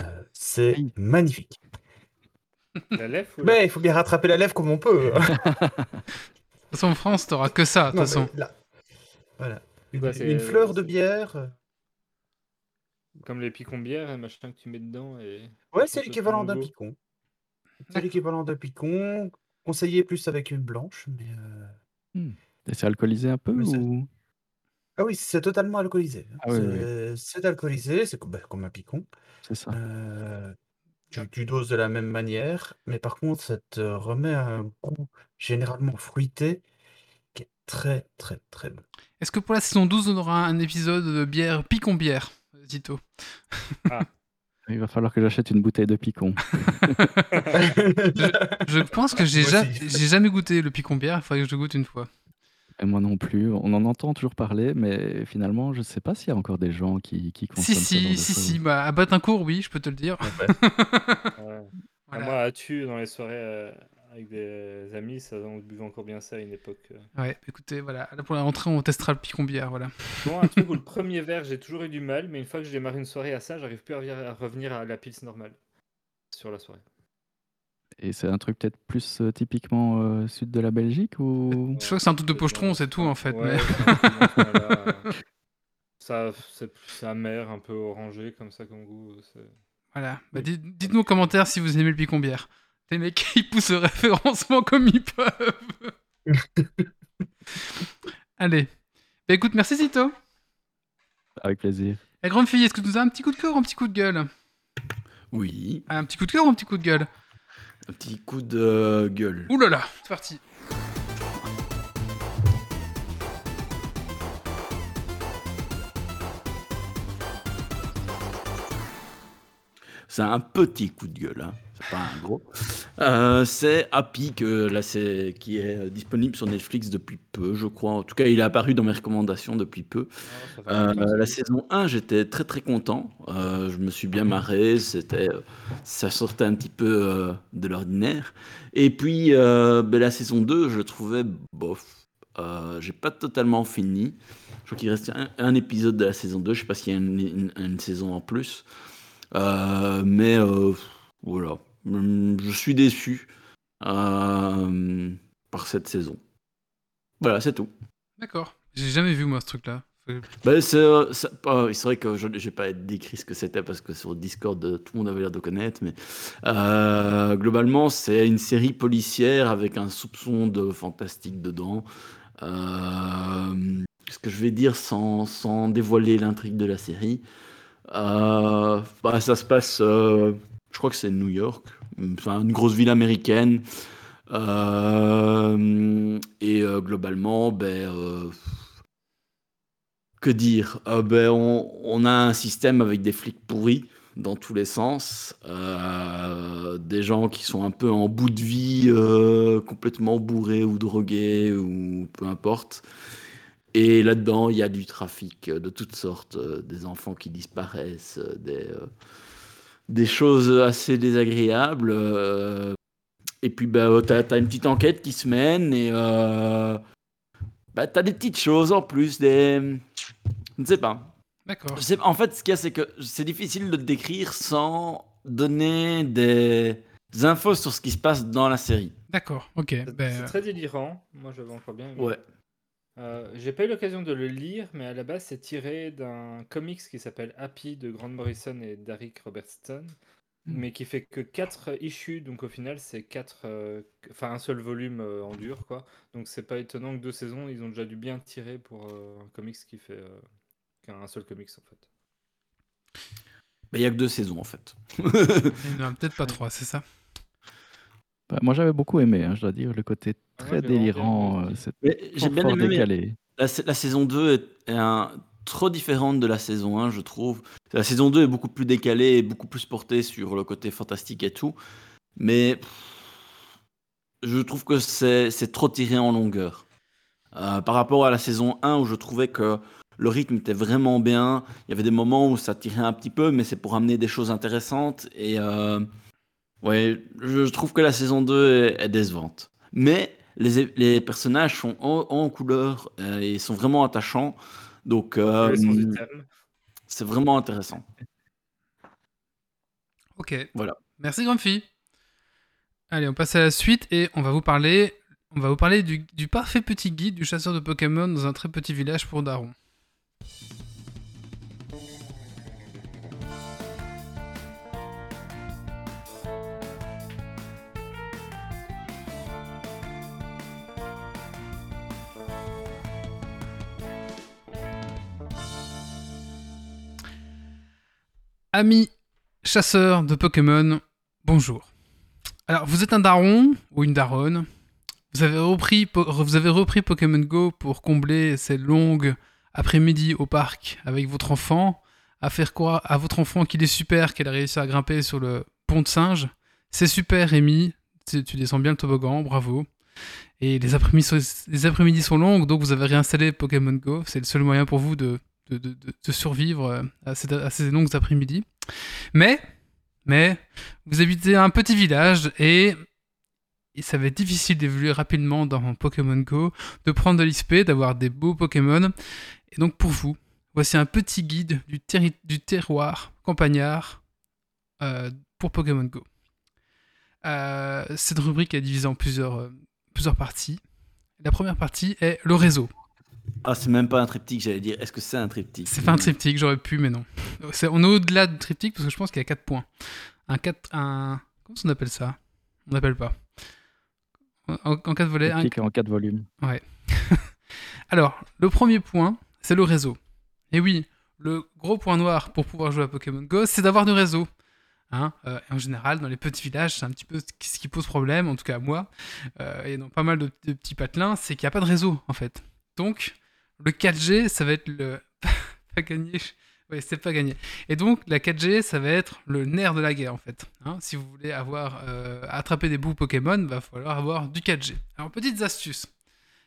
Euh, c'est Aïe. magnifique. La lèvre ou la- Mais il faut bien rattraper la lèvre comme on peut. (laughs) De toute façon, en France, t'auras que ça, de toute Non, mais façon. là, voilà. Une, c'est- une fleur de bière. Comme les picons bières, un machin que tu mets dedans et. Ouais, c'est l'équivalent d'un picon. C'est l'équivalent d'un picon. Conseillé plus avec une blanche, mais. euh, Et c'est alcoolisé un peu Mais c'est- ou... Ah oui, c'est totalement alcoolisé. Ah oui, oui, c'est alcoolisé, c'est co- comme un picon. C'est ça. Euh, tu, tu doses de la même manière, mais par contre, ça te remet un goût généralement fruité qui est très, très, très bon. Est-ce que pour la saison 12, on aura un épisode de bière picon Zito Il va falloir que j'achète une bouteille de picon. (laughs) Je pense que j'ai ja- jamais goûté le picon bière, il faudrait que je goûte une fois. Et moi non plus. On en entend toujours parler, mais finalement, je ne sais pas s'il y a encore des gens qui, qui Si, consomment ce genre si, de si, choses. si, bah, à Batincourt, oui, je peux te le dire. Ouais. (laughs) Ouais. Ah, Voilà. Moi, à Tu, dans les soirées euh, avec des amis, ça, on buvait encore bien ça à une époque. euh. Ouais, écoutez, voilà, là pour la rentrée, on testera le picon bière, voilà. Bon, un truc où le premier verre, j'ai toujours eu du mal, mais une fois que je démarre une soirée à ça, j'arrive plus à revenir, à revenir à la pils normale sur la soirée. Et c'est un truc peut-être plus euh, typiquement euh, sud de la Belgique ou... Je crois que c'est un truc de pochetron, c'est tout, en fait, Ouais, mais-. (laughs) Ça, c'est amer, un peu orangé comme ça comme goût. Voilà, bah, dites- dites-nous en commentaire si vous aimez le picon bière. Les mecs, (laughs) ils poussent le référencement comme ils peuvent. (laughs) Allez. Bah écoute, merci Zito. Avec plaisir. La grande fille, est-ce que tu nous as un petit coup de cœur ou un petit coup de gueule? Oui, Ah, Un petit coup de cœur ou un petit coup de gueule? Un petit coup de gueule. Ouh là là, c'est parti. C'est un petit coup de gueule, hein. C'est pas un gros. Euh, c'est Happy que là c'est qui est disponible sur Netflix depuis peu, je crois. En tout cas, il est apparu dans mes recommandations depuis peu. Ah, Euh, la saison 1, j'étais très très content. Euh, je me suis bien marré. C'était, euh, ça sortait un petit peu euh, de l'ordinaire. Et puis euh, ben, la saison 2, je le trouvais bof. Euh, j'ai pas totalement fini. Je crois qu'il reste un, un épisode de la saison 2. Je sais pas s'il y a une, une- une saison en plus. Euh, mais euh, voilà. Hum, Je suis déçu euh, par cette saison. Voilà, c'est tout. D'accord. J'ai jamais vu moi ce truc-là. Ben, c'est euh, c'est vrai que je n'ai pas décrit ce que c'était parce que sur Discord, euh, tout le monde avait l'air de connaître. Mais euh, globalement, c'est une série policière avec un soupçon de fantastique dedans. Euh, ce que je vais dire sans, sans dévoiler l'intrigue de la série, euh, bah, ça se passe, euh, je crois que c'est New York, enfin une grosse ville américaine. Euh, et euh, globalement, ben, euh, que dire? Ben, on, on a un système avec des flics pourris dans tous les sens, des gens qui sont un peu en bout de vie, complètement bourrés ou drogués ou peu importe. Et là-dedans, il y a du trafic de toutes sortes, des enfants qui disparaissent, des, des choses assez désagréables. euh, et puis, bah, tu as, une petite enquête qui se mène et euh, bah, tu as des petites choses en plus, des... Je ne sais pas. D'accord. En fait, ce qu'il y a, c'est que c'est difficile de le décrire sans donner des infos sur ce qui se passe dans la série. D'accord, ok. C'est ben, très délirant. Moi, j'avais encore bien. aimé. Ouais. Euh, J'ai pas eu l'occasion de le lire, mais à la base, c'est tiré d'un comics qui s'appelle Happy de Grant Morrison et Derek Robertson. mais qui fait que 4 issues, donc au final c'est 4, enfin un seul volume euh, en dur quoi. Donc c'est pas étonnant que deux saisons, ils ont déjà dû bien tirer pour euh, un comics qui fait euh, qu'un seul comics en fait. Il n'y a que deux saisons en fait. Il n'y en a peut-être pas trois, c'est ça? Bah, moi, j'avais beaucoup aimé, hein, je dois dire, le côté Ah, très délirant, euh, c'est j'ai bien fort aimé. décalé. La, la saison 2 est, est un- trop différente de la saison 1, je trouve. La saison 2 est beaucoup plus décalée et beaucoup plus portée sur le côté fantastique et tout. Mais pff, je trouve que c'est c'est trop tiré en longueur. Euh, par rapport à la saison 1 où je trouvais que le rythme était vraiment bien. Il y avait des moments où ça tirait un petit peu, mais c'est pour amener des choses intéressantes. Et euh, ouais, je, trouve que la saison 2 est, est décevante. Mais les, les personnages sont en, en couleur euh, et sont vraiment attachants. Donc euh, c'est vraiment intéressant. Ok. Voilà. Merci Grumpy. Allez, on passe à la suite et on va vous parler, on va vous parler du, du parfait petit guide du chasseur de Pokémon dans un très petit village pour Daron. Amis chasseurs de Pokémon, bonjour. Alors, vous êtes un daron ou une daronne? Vous avez repris, vous avez repris Pokémon Go pour combler ces longues après-midi au parc avec votre enfant, à faire croire à votre enfant qu'il est super, qu'elle a réussi à grimper sur le pont de singe. C'est super, Rémi. Tu descends bien le toboggan, bravo. Et les après-midi sont, après-midi sont longues, donc vous avez réinstallé Pokémon Go. C'est le seul moyen pour vous de, de, de- de- survivre à à ces longues après-midi. Mais, mais, vous habitez un petit village et, et ça va difficile d'évoluer rapidement dans Pokémon Go, de prendre de l'XP, d'avoir des beaux Pokémon. Et donc pour vous, voici un petit guide du, terroir campagnard euh, pour Pokémon Go. Euh, cette rubrique est divisée en euh, plusieurs parties. La première partie est le réseau. Ah, c'est même pas un triptyque, j'allais dire. Est-ce que c'est un triptyque? C'est pas un triptyque, j'aurais pu, mais non. C'est- on est au-delà du triptyque parce que je pense qu'il y a 4 points. Un 4. Un... Comment on appelle ça? On n'appelle pas. En, en 4 volets. un- Triptyque en quatre volumes. (laughs) Alors, le premier point, c'est le réseau. Et oui, le gros point noir pour pouvoir jouer à Pokémon Go, c'est d'avoir du réseau. Hein, euh, en général, dans les petits villages, c'est un petit peu ce qui- ce qui pose problème, en tout cas à moi, euh, et dans pas mal de, de petits patelins, c'est qu'il n'y a pas de réseau, en fait. Donc, le 4G, ça va être le... (laughs) pas gagné. C'est pas gagné. Et donc, la 4G, ça va être le nerf de la guerre, en fait. Hein, si vous voulez avoir euh, attraper des bouts Pokémon, va falloir avoir du 4G. Alors, petites astuces.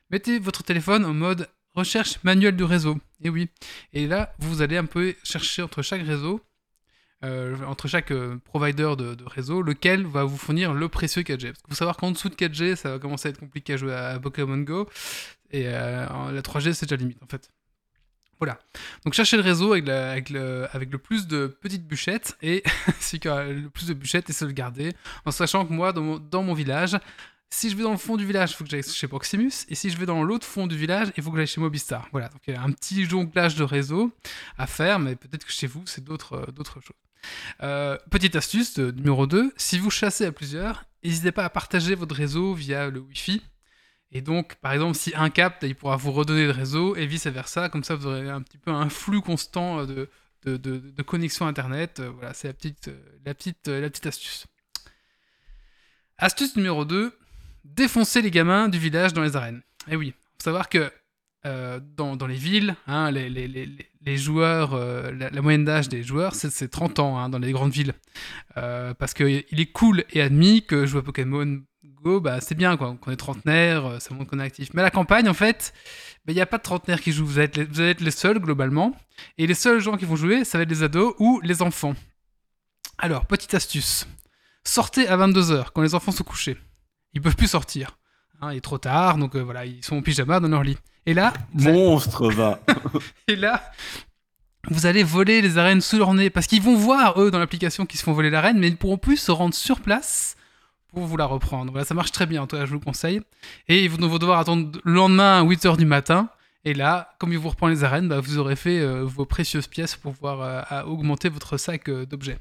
Mettez votre téléphone en mode recherche manuelle du réseau. Et oui. Et là, vous allez un peu chercher entre chaque réseau, euh, entre chaque euh, provider de, réseau, lequel va vous fournir le précieux 4G. Parce qu'il faut savoir qu'en dessous de 4G, ça va commencer à être compliqué à jouer à Pokémon Go. Et euh, la 3G, c'est déjà limite, en fait. Voilà. Donc cherchez le réseau avec, le, plus de petites bûchettes et (laughs) le plus de bûchettes et se le garder. En sachant que moi, dans mon, village, si je vais dans le fond du village, il faut que j'aille chez Proximus. Et si je vais dans l'autre fond du village, il faut que j'aille chez Mobistar. Voilà, donc il y a un petit jonglage de réseau à faire, mais peut-être que chez vous, c'est d'autres choses. Euh, petite astuce numéro 2, si vous chassez à plusieurs, n'hésitez pas à partager votre réseau via le Wi-Fi. Et donc, par exemple, si un capte, il pourra vous redonner le réseau et vice-versa. Comme ça, vous aurez un petit peu un flux constant de, de, connexion Internet. Euh, Voilà, c'est la petite, la, petite, la petite astuce. Astuce numéro 2, défoncer les gamins du village dans les arènes. Et oui, faut savoir que euh, dans, dans les villes, hein, les, les- les- les- joueurs, euh, la, moyenne d'âge des joueurs, c'est c'est 30 ans hein, dans les grandes villes. Euh, parce qu'il est cool et admis que jouer à Pokémon Go, bah, c'est bien, quoi. Qu'on est trentenaire, euh, ça montre qu'on est actif. Mais à la campagne, en fait, bah, il n'y a pas de trentenaires qui jouent. Vous allez, être les, vous allez être les seuls, globalement. Et les seuls gens qui vont jouer, ça va être les ados ou les enfants. Alors, petite astuce. Sortez à 22h, quand les enfants sont couchés. Ils peuvent plus sortir. Hein, il est trop tard, donc euh, voilà, ils sont en pyjama dans leur lit. Et là, vous allez- Monstre, va (laughs) et là, vous allez voler les arènes sous leur nez. Parce qu'ils vont voir, eux, dans l'application, qu'ils se font voler l'arène, mais ils ne pourront plus se rendre sur place pour vous la reprendre. Voilà, ça marche très bien, en tout cas, je vous le conseille. Et ils vont devoir attendre le lendemain à 8h du matin. Et là, comme ils vous reprend les arènes, bah, vous aurez fait euh, vos précieuses pièces pour pouvoir euh, à augmenter votre sac euh, d'objets.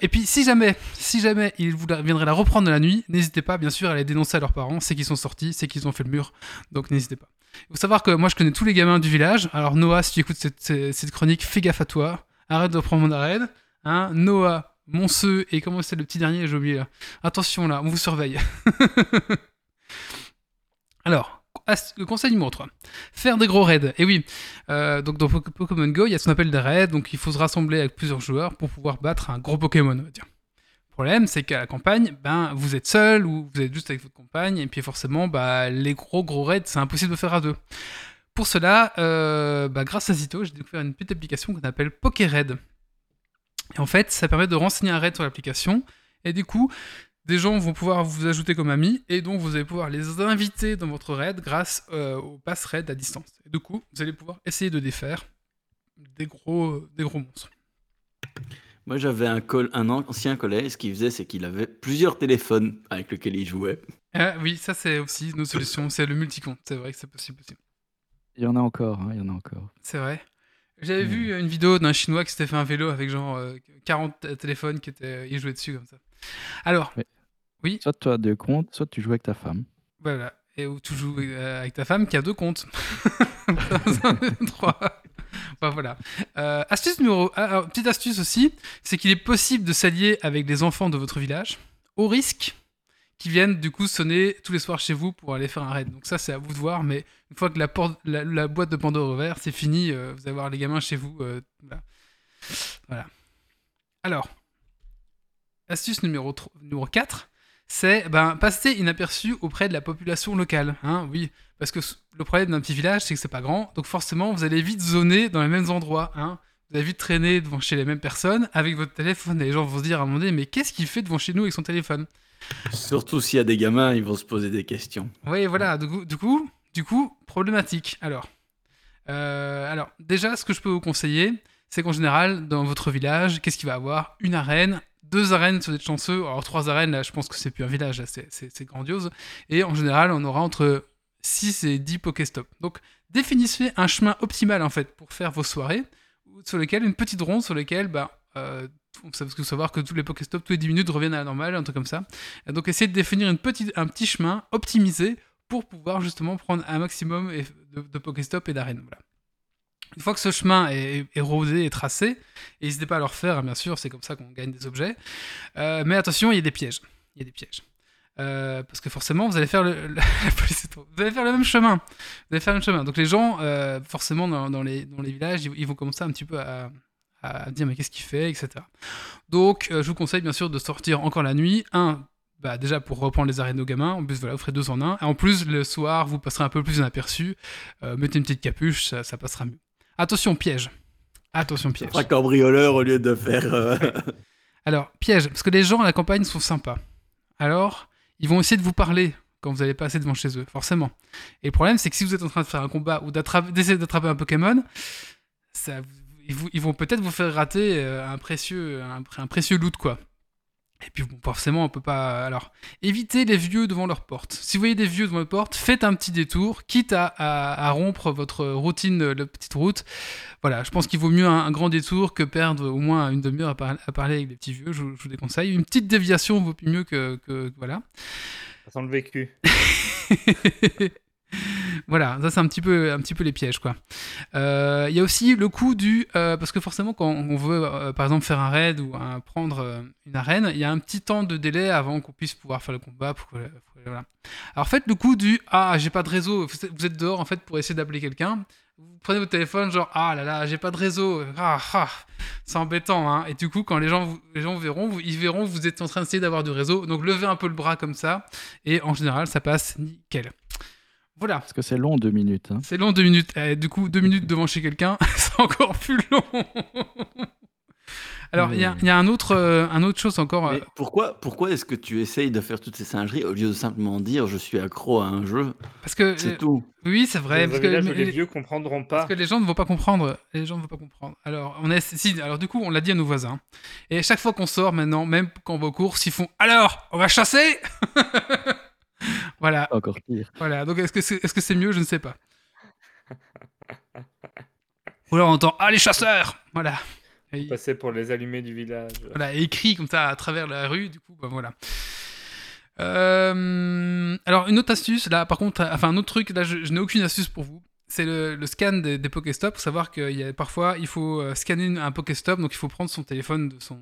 Et puis, si jamais, si jamais ils vous la- viendraient la reprendre de la nuit, n'hésitez pas, bien sûr, à les dénoncer à leurs parents. C'est qu'ils sont sortis, c'est qu'ils ont fait le mur. Donc, n'hésitez pas. Il faut savoir que moi, je connais tous les gamins du village. Alors, Noah, si tu écoutes cette, chronique, fais gaffe à toi. Arrête de prendre mon arène. Hein Noah, Monseux, et comment c'est le petit dernier J'ai oublié là. Attention là, on vous surveille. (laughs) Alors, le conseil numéro 3. Faire des gros raids. Et oui, euh, donc dans Poké- Pokémon Go, il y a ce qu'on appelle des raids, donc il faut se rassembler avec plusieurs joueurs pour pouvoir battre un gros Pokémon, on va dire. Le problème, c'est qu'à la campagne, ben, vous êtes seul ou vous êtes juste avec votre compagne, et puis forcément, bah, les gros gros raids, c'est impossible de faire à deux. Pour cela, euh, bah, grâce à Zito, j'ai découvert une petite application qu'on appelle PokéRaid. Et en fait, ça permet de renseigner un raid sur l'application, et du coup, des gens vont pouvoir vous ajouter comme amis, et donc vous allez pouvoir les inviter dans votre raid grâce euh, au pass raid à distance. Et du coup, vous allez pouvoir essayer de défaire des gros, des gros monstres. Moi, j'avais un, col- un ancien collègue, ce qu'il faisait, c'est qu'il avait plusieurs téléphones avec lesquels il jouait. Ah oui, ça c'est aussi une autre solution, c'est le multicompte. C'est vrai que c'est possible aussi. Il y en a encore, hein, il y en a encore. C'est vrai. J'avais vu une vidéo d'un chinois qui s'était fait un vélo avec genre euh, 40 t- téléphones qui étaient, il jouait dessus comme ça. Alors, Soit tu as deux comptes, soit tu joues avec ta femme. voilà. Et où tu joues euh, avec ta femme qui a deux comptes. (laughs) Trois. Voilà. Euh, astuce numéro. ah, petite astuce aussi, c'est qu'il est possible de s'allier avec les enfants de votre village, au risque qu'ils viennent du coup sonner tous les soirs chez vous pour aller faire un raid. Donc ça, c'est à vous de voir, mais une fois que la, boîte de Pandore est ouverte, c'est fini. euh, vous allez voir les gamins chez vous. euh, voilà. Alors, astuce numéro, tro- numéro 4, c'est ben, passer inaperçu auprès de la population locale. Hein, oui, parce que le problème d'un petit village, c'est que c'est pas grand, donc forcément, vous allez vite zoner dans les mêmes endroits. Hein. Vous allez vite traîner devant chez les mêmes personnes avec votre téléphone, et les gens vont se dire à un moment donné, mais qu'est-ce qu'il fait devant chez nous avec son téléphone? Surtout s'il y a des gamins, ils vont se poser des questions. Oui, voilà, du coup, du coup, du coup problématique. Alors, euh, alors, déjà, ce que je peux vous conseiller, c'est qu'en général, dans votre village, qu'est-ce qu'il va avoir? Une arène, deux arènes si vous êtes chanceux. Alors, trois arènes, là, je pense que c'est plus un village, c'est grandiose. Et en général, on aura entre 6 et 10 Pokéstop. Donc, définissez un chemin optimal, en fait, pour faire vos soirées, sur lequel, une petite ronde sur lequel, bah, euh, ça faut savoir que tous les Pokéstop, tous les 10 minutes, reviennent à la normale, un truc comme ça. Et donc, essayez de définir une petite, un petit chemin optimisé pour pouvoir justement prendre un maximum de, de Pokéstop et d'arènes. Une fois que ce chemin est, est rodé et tracé, n'hésitez pas à le refaire, hein, bien sûr, c'est comme ça qu'on gagne des objets. Euh, mais attention, il y a des pièges. Il y a des pièges. Euh, parce que forcément, vous allez faire le, le- (laughs) la police est trop- vous allez faire le même chemin. Vous allez faire le même chemin. Donc les gens, euh, forcément, dans, dans les, dans les villages, ils, ils vont commencer un petit peu à, à dire mais qu'est-ce qu'il fait, etc. Donc, euh, je vous conseille bien sûr de sortir encore la nuit. Un, bah, déjà pour reprendre les arènes aux gamins. En plus, voilà, vous ferez deux en un. Et en plus, le soir, vous passerez un peu plus inaperçu. Mettez une petite capuche, ça, ça passera mieux. Attention, piège. Attention, piège. Un cambrioleur au lieu de faire. Alors, piège, parce que les gens à la campagne sont sympas. Alors, ils vont essayer de vous parler quand vous allez passer devant chez eux, forcément. Et le problème, c'est que si vous êtes en train de faire un combat ou d'essayer d'attraper un Pokémon, ils, vont peut-être vous faire rater euh, un précieux, un précieux loot, quoi. Et puis, bon, forcément, on peut pas. Alors, évitez les vieux devant leur porte. Si vous voyez des vieux devant votre porte, faites un petit détour, quitte à, à- à rompre votre routine, euh, la petite route. Voilà, je pense qu'il vaut mieux un, un grand détour que perdre au moins une demi-heure à, par- à parler avec des petits vieux. Je, vous- je vous déconseille. Une petite déviation vaut mieux que, que- que- voilà. Ça sent le vécu. (laughs) voilà, ça c'est un petit peu, un petit peu les pièges quoi. Euh, Il y a aussi le coup du, euh, parce que forcément quand on veut euh, par exemple faire un raid ou prendre une arène, il y a un petit temps de délai avant qu'on puisse pouvoir faire le combat. voilà. Alors faites le coup du, ah j'ai pas de réseau, vous êtes- dehors en fait pour essayer d'appeler quelqu'un. Vous prenez votre téléphone genre ah là là j'ai pas de réseau, ah, ah c'est embêtant hein. Et du coup quand les gens vous, les gens verront, ils verront vous êtes en train d'essayer d'avoir du réseau, donc levez un peu le bras comme ça et en général ça passe nickel. Voilà. Parce que c'est long, deux minutes. hein. C'est long, deux minutes. Eh, du coup, deux minutes devant chez quelqu'un, (laughs) c'est encore plus long. (laughs) Alors, il y, a- il y a un autre, euh, un autre chose encore. euh, Mais pourquoi, pourquoi est-ce que tu essayes de faire toutes ces singeries au lieu de simplement dire je suis accro à un jeu parce que. C'est euh, tout. oui, c'est vrai. Parce que, mais- les vieux comprendront pas. parce que les gens ne vont pas comprendre. Les gens ne vont pas comprendre. Alors, on est, si, alors du coup, on l'a dit à nos voisins. Et chaque fois qu'on sort maintenant, même quand on va aux courses, ils font Alors, on va chasser (laughs) (laughs) Voilà, Encore pire. voilà. Donc, est-ce que c'est est -ce c'est mieux? Je ne sais pas. Ou alors on entend Ah, les chasseurs Voilà. Et il- Passer pour les allumés du village. voilà, écrit comme ça à travers la rue, du coup, bah voilà. Euh, alors, une autre astuce, là, par contre, enfin, un autre truc, là, je, je n'ai aucune astuce pour vous. C'est le, le scan des, des Pokéstop. Faut savoir qu'il y a parfois, il faut euh, scanner un Pokéstop, donc il faut prendre son téléphone de son,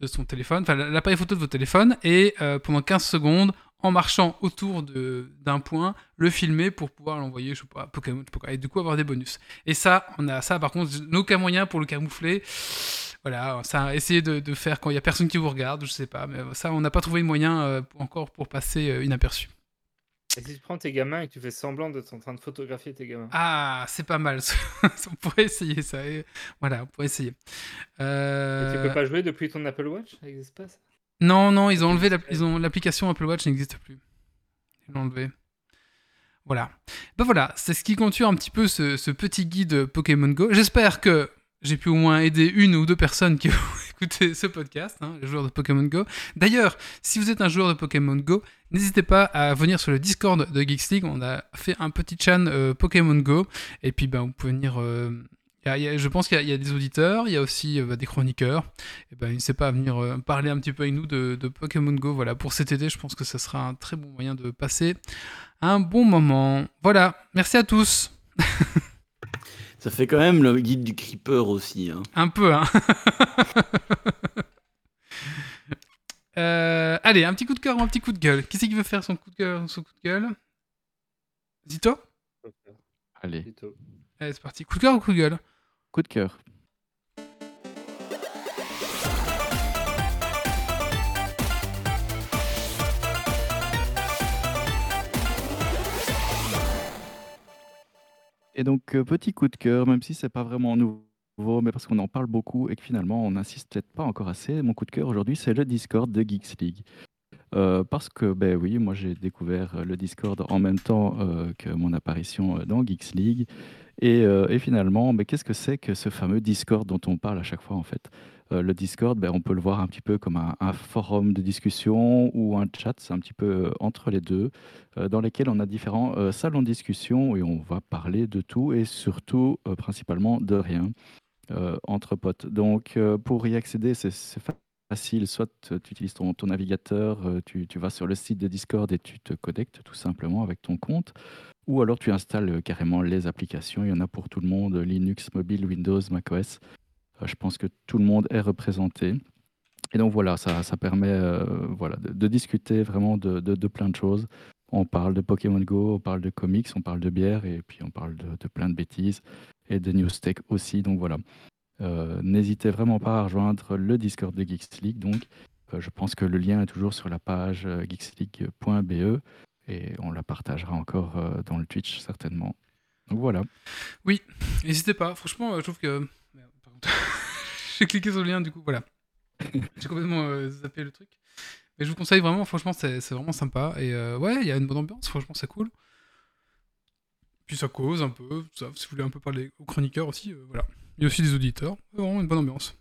de son téléphone, enfin, l'appareil photo de votre téléphone, et euh, pendant 15 secondes, en marchant autour d'un point, le filmer pour pouvoir l'envoyer, je sais pas, à Pokémon, je sais pas quoi, et du coup avoir des bonus. Et ça, on a ça, par contre, aucun moyen pour le camoufler. Voilà, ça, essayez de, de faire quand il y a personne qui vous regarde, je sais pas, mais ça, on n'a pas trouvé de moyen euh, encore pour passer euh, inaperçu. Et si tu prends tes gamins et que tu fais semblant d'être en train de photographier tes gamins? Ah, c'est pas mal. (laughs) on pourrait essayer ça. et voilà, on pourrait essayer. Et Euh, tu peux pas jouer depuis ton Apple Watch ça Non, non, ils ont enlevé ont l'application Apple Watch n'existe plus. Ils l'ont enlevé. Voilà. Ben voilà, c'est ce qui conclut un petit peu ce, petit guide Pokémon Go. J'espère que j'ai pu au moins aider une ou deux personnes qui vont (laughs) écouter ce podcast, hein, les joueurs de Pokémon Go. D'ailleurs, si vous êtes un joueur de Pokémon Go, n'hésitez pas à venir sur le Discord de Geeks League. On a fait un petit chan euh, Pokémon Go. Et puis, ben, vous pouvez venir. euh, je pense qu'il y, a- il y a des auditeurs, il y a aussi euh, bah, des chroniqueurs. Et ben, n'hésitez pas à venir euh, parler un petit peu avec nous de, de Pokémon Go. Voilà, pour cet été, je pense que ce sera un très bon moyen de passer un bon moment. Voilà, merci à tous. (laughs) Ça fait quand même le guide du creeper aussi. Hein. Un peu, hein. (laughs) Euh, allez, un petit coup de cœur ou un petit coup de gueule. Qui c'est qui veut faire son coup de cœur ou son coup de gueule? Zito? Allez. Allez, c'est parti. Coup de cœur ou coup de gueule? Coup de cœur. Et donc, euh, petit coup de cœur, même si c'est pas vraiment nouveau, mais parce qu'on en parle beaucoup et que finalement on n'insiste peut-être pas encore assez, mon coup de cœur aujourd'hui, c'est le Discord de Geeks League. Euh, parce que, ben oui, moi j'ai découvert le Discord en même temps euh, que mon apparition dans Geeks League. Et, euh, et finalement, ben, qu'est-ce que c'est que ce fameux Discord dont on parle à chaque fois en fait? Euh, Le Discord, ben, on peut le voir un petit peu comme un, forum de discussion ou un chat, c'est un petit peu euh, entre les deux, dans lesquels on a différents salons de discussion et on va parler de tout et surtout, principalement, de rien entre potes. Donc, pour y accéder, c'est c'est fa- facile. Soit tu utilises ton, navigateur, tu vas sur le site de Discord et tu te connectes tout simplement avec ton compte. Ou alors tu installes euh, carrément les applications. Il y en a pour tout le monde, Linux, mobile, Windows, macOS. Euh, je pense que tout le monde est représenté. Et donc voilà, ça, permet euh, de, discuter vraiment de, plein de choses. On parle de Pokémon Go, on parle de comics, on parle de bière et puis on parle de, plein de bêtises et de news tech aussi. Donc voilà. N'hésitez vraiment pas à rejoindre le Discord de Geeks League. Je pense que le lien est toujours sur la page geeksleague.be et on la partagera encore euh, dans le Twitch certainement. Donc voilà. N'hésitez pas, franchement, euh, je trouve que. Merde. (laughs) J'ai cliqué sur le lien, du coup, voilà. (laughs) J'ai complètement euh, zappé le truc. Mais je vous conseille vraiment, franchement, c'est vraiment sympa. Et euh, ouais, il y a une bonne ambiance, franchement, c'est cool. Puis ça cause un peu, ça, si vous voulez un peu parler aux chroniqueurs aussi, euh, voilà. Il y a aussi des auditeurs, vraiment une bonne ambiance.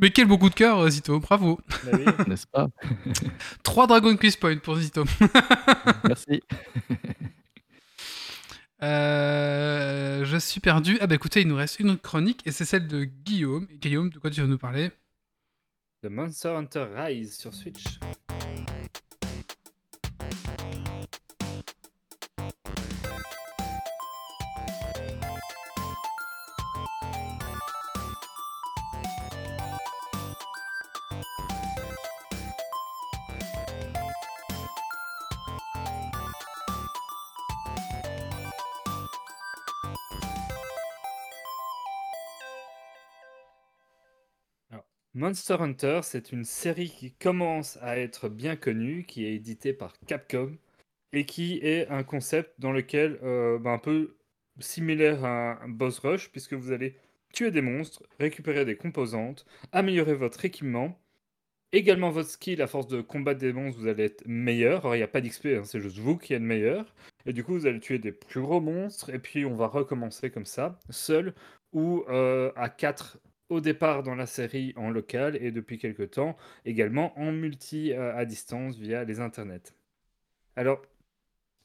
Mais quel beau coup de cœur, euh, Zito, bravo. Bah oui. (laughs) N'est-ce pas? (laughs) 3 Dragon Quiz Point pour Zito. (laughs) Merci. Euh, je suis perdu. Ah bah écoutez, il nous reste une autre chronique et c'est celle de Guillaume. Et Guillaume, de quoi tu vas nous parler? The Monster Hunter Rise sur Switch. Monster Hunter, c'est une série qui commence à être bien connue, qui est éditée par Capcom et qui est un concept dans lequel, euh, bah, un peu similaire à un boss rush, puisque vous allez tuer des monstres, récupérer des composantes, améliorer votre équipement, également votre skill à force de combattre des monstres, vous allez être meilleur. Alors il n'y a pas d'XP, hein, c'est juste vous qui êtes meilleur. Et du coup, vous allez tuer des plus gros monstres, et puis on va recommencer comme ça, seul ou euh, à 4 au départ dans la série en local et depuis quelque temps également en multi euh, à distance via les internets. Alors,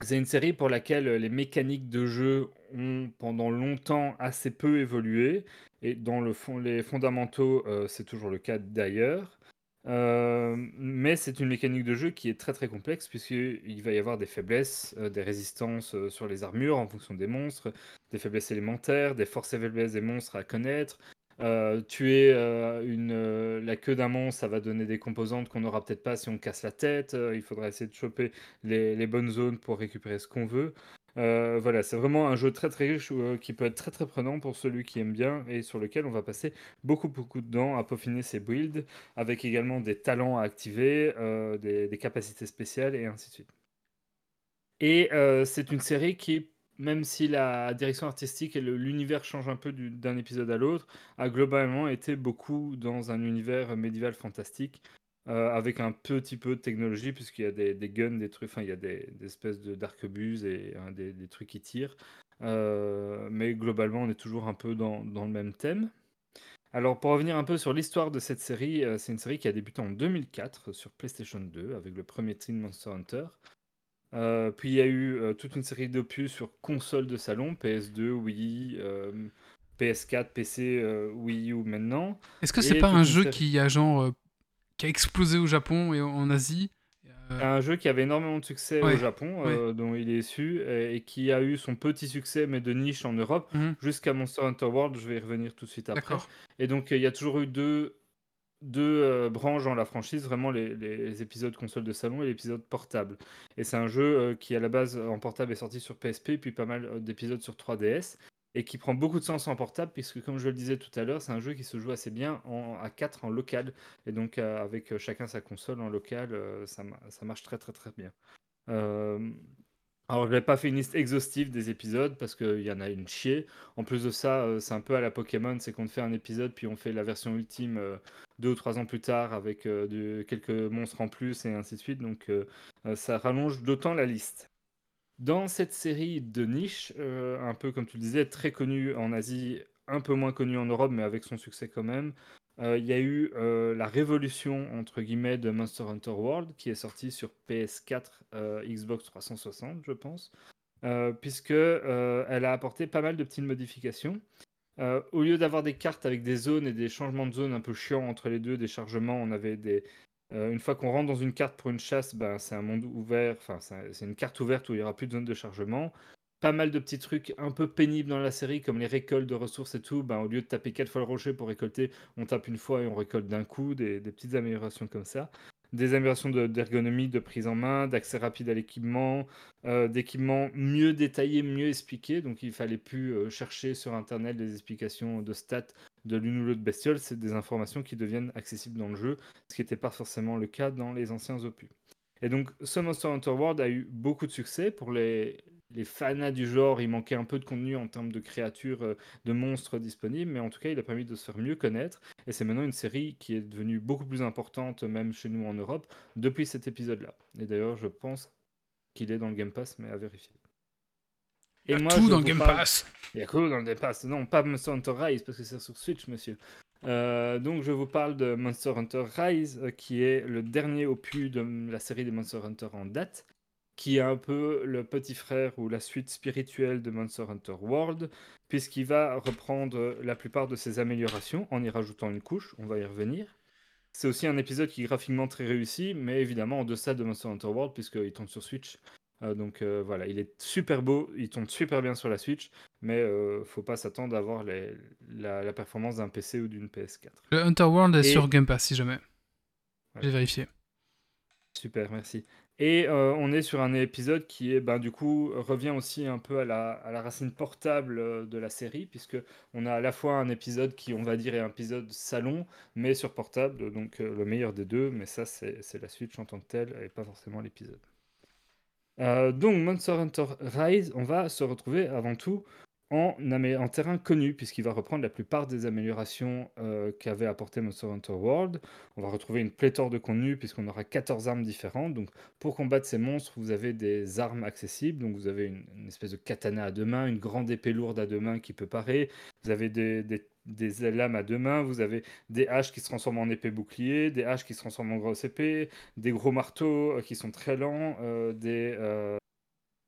c'est une série pour laquelle les mécaniques de jeu ont pendant longtemps assez peu évolué. Et dans le fond, les fondamentaux, euh, c'est toujours le cas d'ailleurs. Euh, mais c'est une mécanique de jeu qui est très très complexe puisqu'il va y avoir des faiblesses, des résistances sur les armures en fonction des monstres, des faiblesses élémentaires, des forces et faiblesses des monstres à connaître, euh, tuer euh, euh, la queue d'un monstre, ça va donner des composantes qu'on n'aura peut-être pas si on casse la tête. il faudra essayer de choper les, les bonnes zones pour récupérer ce qu'on veut. voilà, c'est vraiment un jeu très très riche qui peut être très très prenant pour celui qui aime bien et sur lequel on va passer beaucoup beaucoup de temps à peaufiner ses builds, avec également des talents à activer, des, des, capacités spéciales et ainsi de suite. Et c'est une série qui même si la direction artistique et l'univers changent un peu d'un épisode à l'autre, a globalement été beaucoup dans un univers médiéval fantastique, euh, avec un petit peu de technologie, puisqu'il y a des, guns, des trucs, enfin il y a des, espèces d'arquebuses et hein, des, trucs qui tirent. Euh, mais globalement, on est toujours un peu dans, le même thème. Alors pour revenir un peu sur l'histoire de cette série, euh, c'est une série qui a débuté en 2004 sur PlayStation 2 avec le premier Teen Monster Hunter. Euh, puis il y a eu euh, toute une série d'opus sur console de salon, PS2, Wii, PS4, PC, Wii U maintenant. Est-ce que c'est pas un jeu qui a genre qui a explosé au Japon et en Asie? Un jeu qui avait énormément de succès au Japon, dont il est issu, et, qui a eu son petit succès, mais de niche en Europe, mhm. jusqu'à Monster Hunter World. Je vais y revenir tout de suite après. Et donc, il y a toujours eu deux deux euh, branches dans la franchise, vraiment les, épisodes console de salon et l'épisode portable. Et c'est un jeu euh, qui à la base en portable est sorti sur PSP, puis pas mal euh, d'épisodes sur 3DS, et qui prend beaucoup de sens en portable, puisque comme je le disais tout à l'heure, c'est un jeu qui se joue assez bien en, à 4 en local, et donc avec chacun sa console en local, ça, marche très très très bien. Alors, je n'ai pas fait une liste exhaustive des épisodes parce qu'il y en a une chier. En plus de ça, euh, c'est un peu à la Pokémon, c'est qu'on fait un épisode puis on fait la version ultime euh, deux ou trois ans plus tard avec euh, quelques monstres en plus et ainsi de suite. Donc, ça rallonge d'autant la liste. Dans cette série de niche, un peu comme tu le disais, très connue en Asie, un peu moins connue en Europe, mais avec son succès quand même, euh, il y a eu euh, la révolution entre guillemets de Monster Hunter World qui est sorti sur PS4, euh, Xbox 360, je pense, puisque elle a apporté pas mal de petites modifications. au lieu d'avoir des cartes avec des zones et des changements de zones un peu chiants entre les deux, des chargements, on avait des, une fois qu'on rentre dans une carte pour une chasse, ben, c'est un monde ouvert, enfin c'est une carte ouverte où il n'y aura plus de zone de chargement pas mal de petits trucs un peu pénibles dans la série, comme les récoltes de ressources et tout. Ben, au lieu de taper quatre fois le rocher pour récolter, on tape une fois et on récolte d'un coup, des, petites améliorations comme ça. Des améliorations d'ergonomie, de, prise en main, d'accès rapide à l'équipement, euh, d'équipements mieux détaillés, mieux expliqués. Donc il fallait plus euh, chercher sur Internet des explications de stats de l'une ou l'autre bestiole. C'est des informations qui deviennent accessibles dans le jeu, ce qui n'était pas forcément le cas dans les anciens opus. Et donc, ce Monster Hunter World a eu beaucoup de succès pour les, les fans du genre, il manquait un peu de contenu en termes de créatures, euh, de monstres disponibles, mais en tout cas, il a permis de se faire mieux connaître. Et c'est maintenant une série qui est devenue beaucoup plus importante, même chez nous en Europe, depuis cet épisode-là. Et d'ailleurs, je pense qu'il est dans le Game Pass, mais à vérifier. Et il y a tout dans le Game Pass. Il y a tout dans le Game Pass. Non, pas Monster Hunter Rise, parce que c'est sur Switch, monsieur. Euh, donc je vous parle de Monster Hunter Rise, euh, qui est le dernier opus de la série des Monster Hunter en date, qui est un peu le petit frère ou la suite spirituelle de Monster Hunter World, puisqu'il va reprendre la plupart de ses améliorations en y rajoutant une couche, on va y revenir. C'est aussi un épisode qui est graphiquement très réussi, mais évidemment en deçà de Monster Hunter World, puisqu'il tourne sur Switch. Euh, donc euh, voilà, il est super beau, il tourne super bien sur la Switch, mais euh, faut pas s'attendre à avoir la, performance d'un PC ou d'une PS4. Le Hunter World est sur Game Pass si jamais. J'ai vérifié. Super, merci. Et euh, on est sur un épisode qui ben, du coup, revient aussi un peu à la, à la racine portable euh, de la série, puisque on a à la fois un épisode qui, on va dire, est un épisode salon, mais sur portable, donc euh, le meilleur des deux, mais ça, c'est la tant que telle, et pas forcément l'épisode. donc, Monster Hunter Rise, on va se retrouver avant tout en, terrain connu, puisqu'il va reprendre la plupart des améliorations euh, qu'avait apporté Monster Hunter World. On va retrouver une pléthore de contenu, puisqu'on aura 14 armes différentes. Donc, pour combattre ces monstres, vous avez des armes accessibles. Donc, vous avez une, espèce de katana à deux mains, une grande épée lourde à deux mains qui peut parer. Vous avez des, lames à deux mains, vous avez des haches qui se transforment en épée bouclier, des haches qui se transforment en grosse épée, des gros marteaux euh, qui sont très lents, euh, des,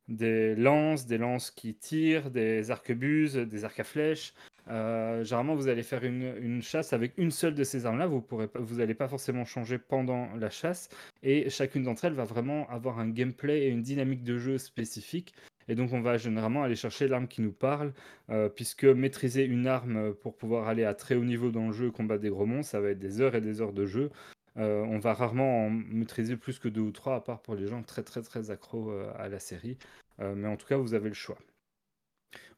des lances, des lances qui tirent, des arquebuses, des arcs à flèches. Euh, généralement, vous allez faire une, chasse avec une seule de ces armes-là. Vous pas- vous n'allez pas forcément changer pendant la chasse. Et chacune d'entre elles va vraiment avoir un gameplay et une dynamique de jeu spécifique. Et donc, on va généralement aller chercher l'arme qui nous parle, euh, puisque maîtriser une arme pour pouvoir aller à très haut niveau dans le jeu, combattre des gros monstres, ça va être des heures et des heures de jeu. Euh, on va rarement en maîtriser plus que deux ou trois, à part pour les gens très très très accros euh, à la série. Euh, mais en tout cas, vous avez le choix.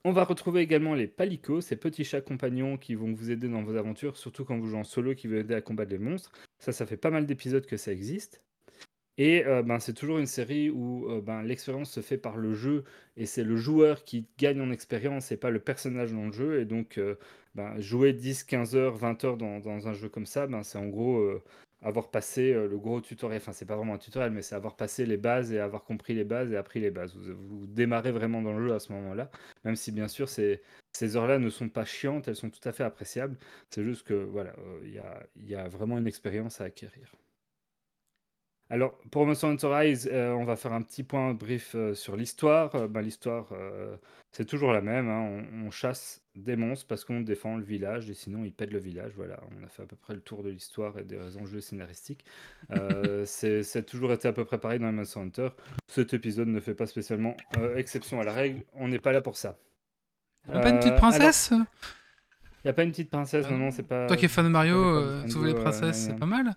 On va retrouver également les palicots, ces petits chats compagnons qui vont vous aider dans vos aventures, surtout quand vous jouez en solo, qui veulent aider à combattre les monstres. Ça, ça fait pas mal d'épisodes que ça existe. Et euh, ben, c'est toujours une série où euh, ben, l'expérience se fait par le jeu et c'est le joueur qui gagne en expérience et pas le personnage dans le jeu. Et donc, euh, ben, jouer 10, 15 heures, 20 heures dans, dans un jeu comme ça, ben, c'est en gros avoir passé le gros tutoriel. Enfin, c'est pas vraiment un tutoriel, mais c'est avoir passé les bases et avoir compris les bases et appris les bases. Vous, vous démarrez vraiment dans le jeu à ce moment-là, même si bien sûr ces, ces heures-là ne sont pas chiantes, elles sont tout à fait appréciables. C'est juste que voilà, il y, y a vraiment une expérience à acquérir. Alors, pour Monster Hunter Rise, euh, on va faire un petit point brief euh, sur l'histoire. Euh, ben, l'histoire, euh, c'est toujours la même. hein. On, on chasse des monstres parce qu'on défend le village et sinon ils pètent le village. Voilà, on a fait à peu près le tour de l'histoire et des enjeux scénaristiques. Euh, (laughs) c'est toujours été à peu près pareil dans Monster Hunter. Cet épisode ne fait pas spécialement euh, exception à la règle. On n'est pas là pour ça. Y'a pas une petite princesse? Il n'y a pas une petite princesse, non, non, c'est pas. Toi qui es fan de Mario, on euh, sauver les princesses, c'est pas mal.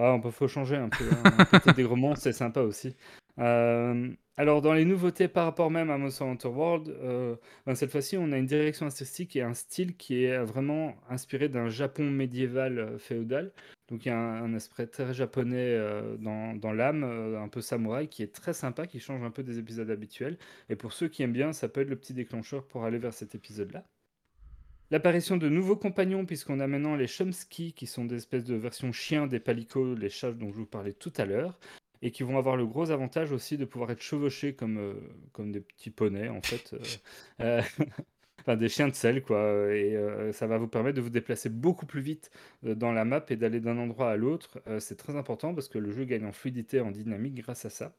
Ah, on peut faut changer un peu. hein. Péter (laughs) des gros monstres, c'est sympa aussi. Euh, alors, dans les nouveautés par rapport même à Monster Hunter World, euh, ben, cette fois-ci, on a une direction artistique et un style qui est vraiment inspiré d'un Japon médiéval euh, féodal. Donc, il y a un, un aspect très japonais dans, dans l'âme, un peu samouraï, qui est très sympa, qui change un peu des épisodes habituels. Et pour ceux qui aiment bien, ça peut être le petit déclencheur pour aller vers cet épisode-là. L'apparition de nouveaux compagnons, puisqu'on a maintenant les Chomsky, qui sont des espèces de versions chiens des palicots, les chats dont je vous parlais tout à l'heure, et qui vont avoir le gros avantage aussi de pouvoir être chevauchés comme, euh, des petits poneys, en fait. euh, euh, (laughs) Enfin, des chiens de sel, quoi. Et ça va vous permettre de vous déplacer beaucoup plus vite dans la map et d'aller d'un endroit à l'autre. C'est très important parce que le jeu gagne en fluidité, en dynamique grâce à ça.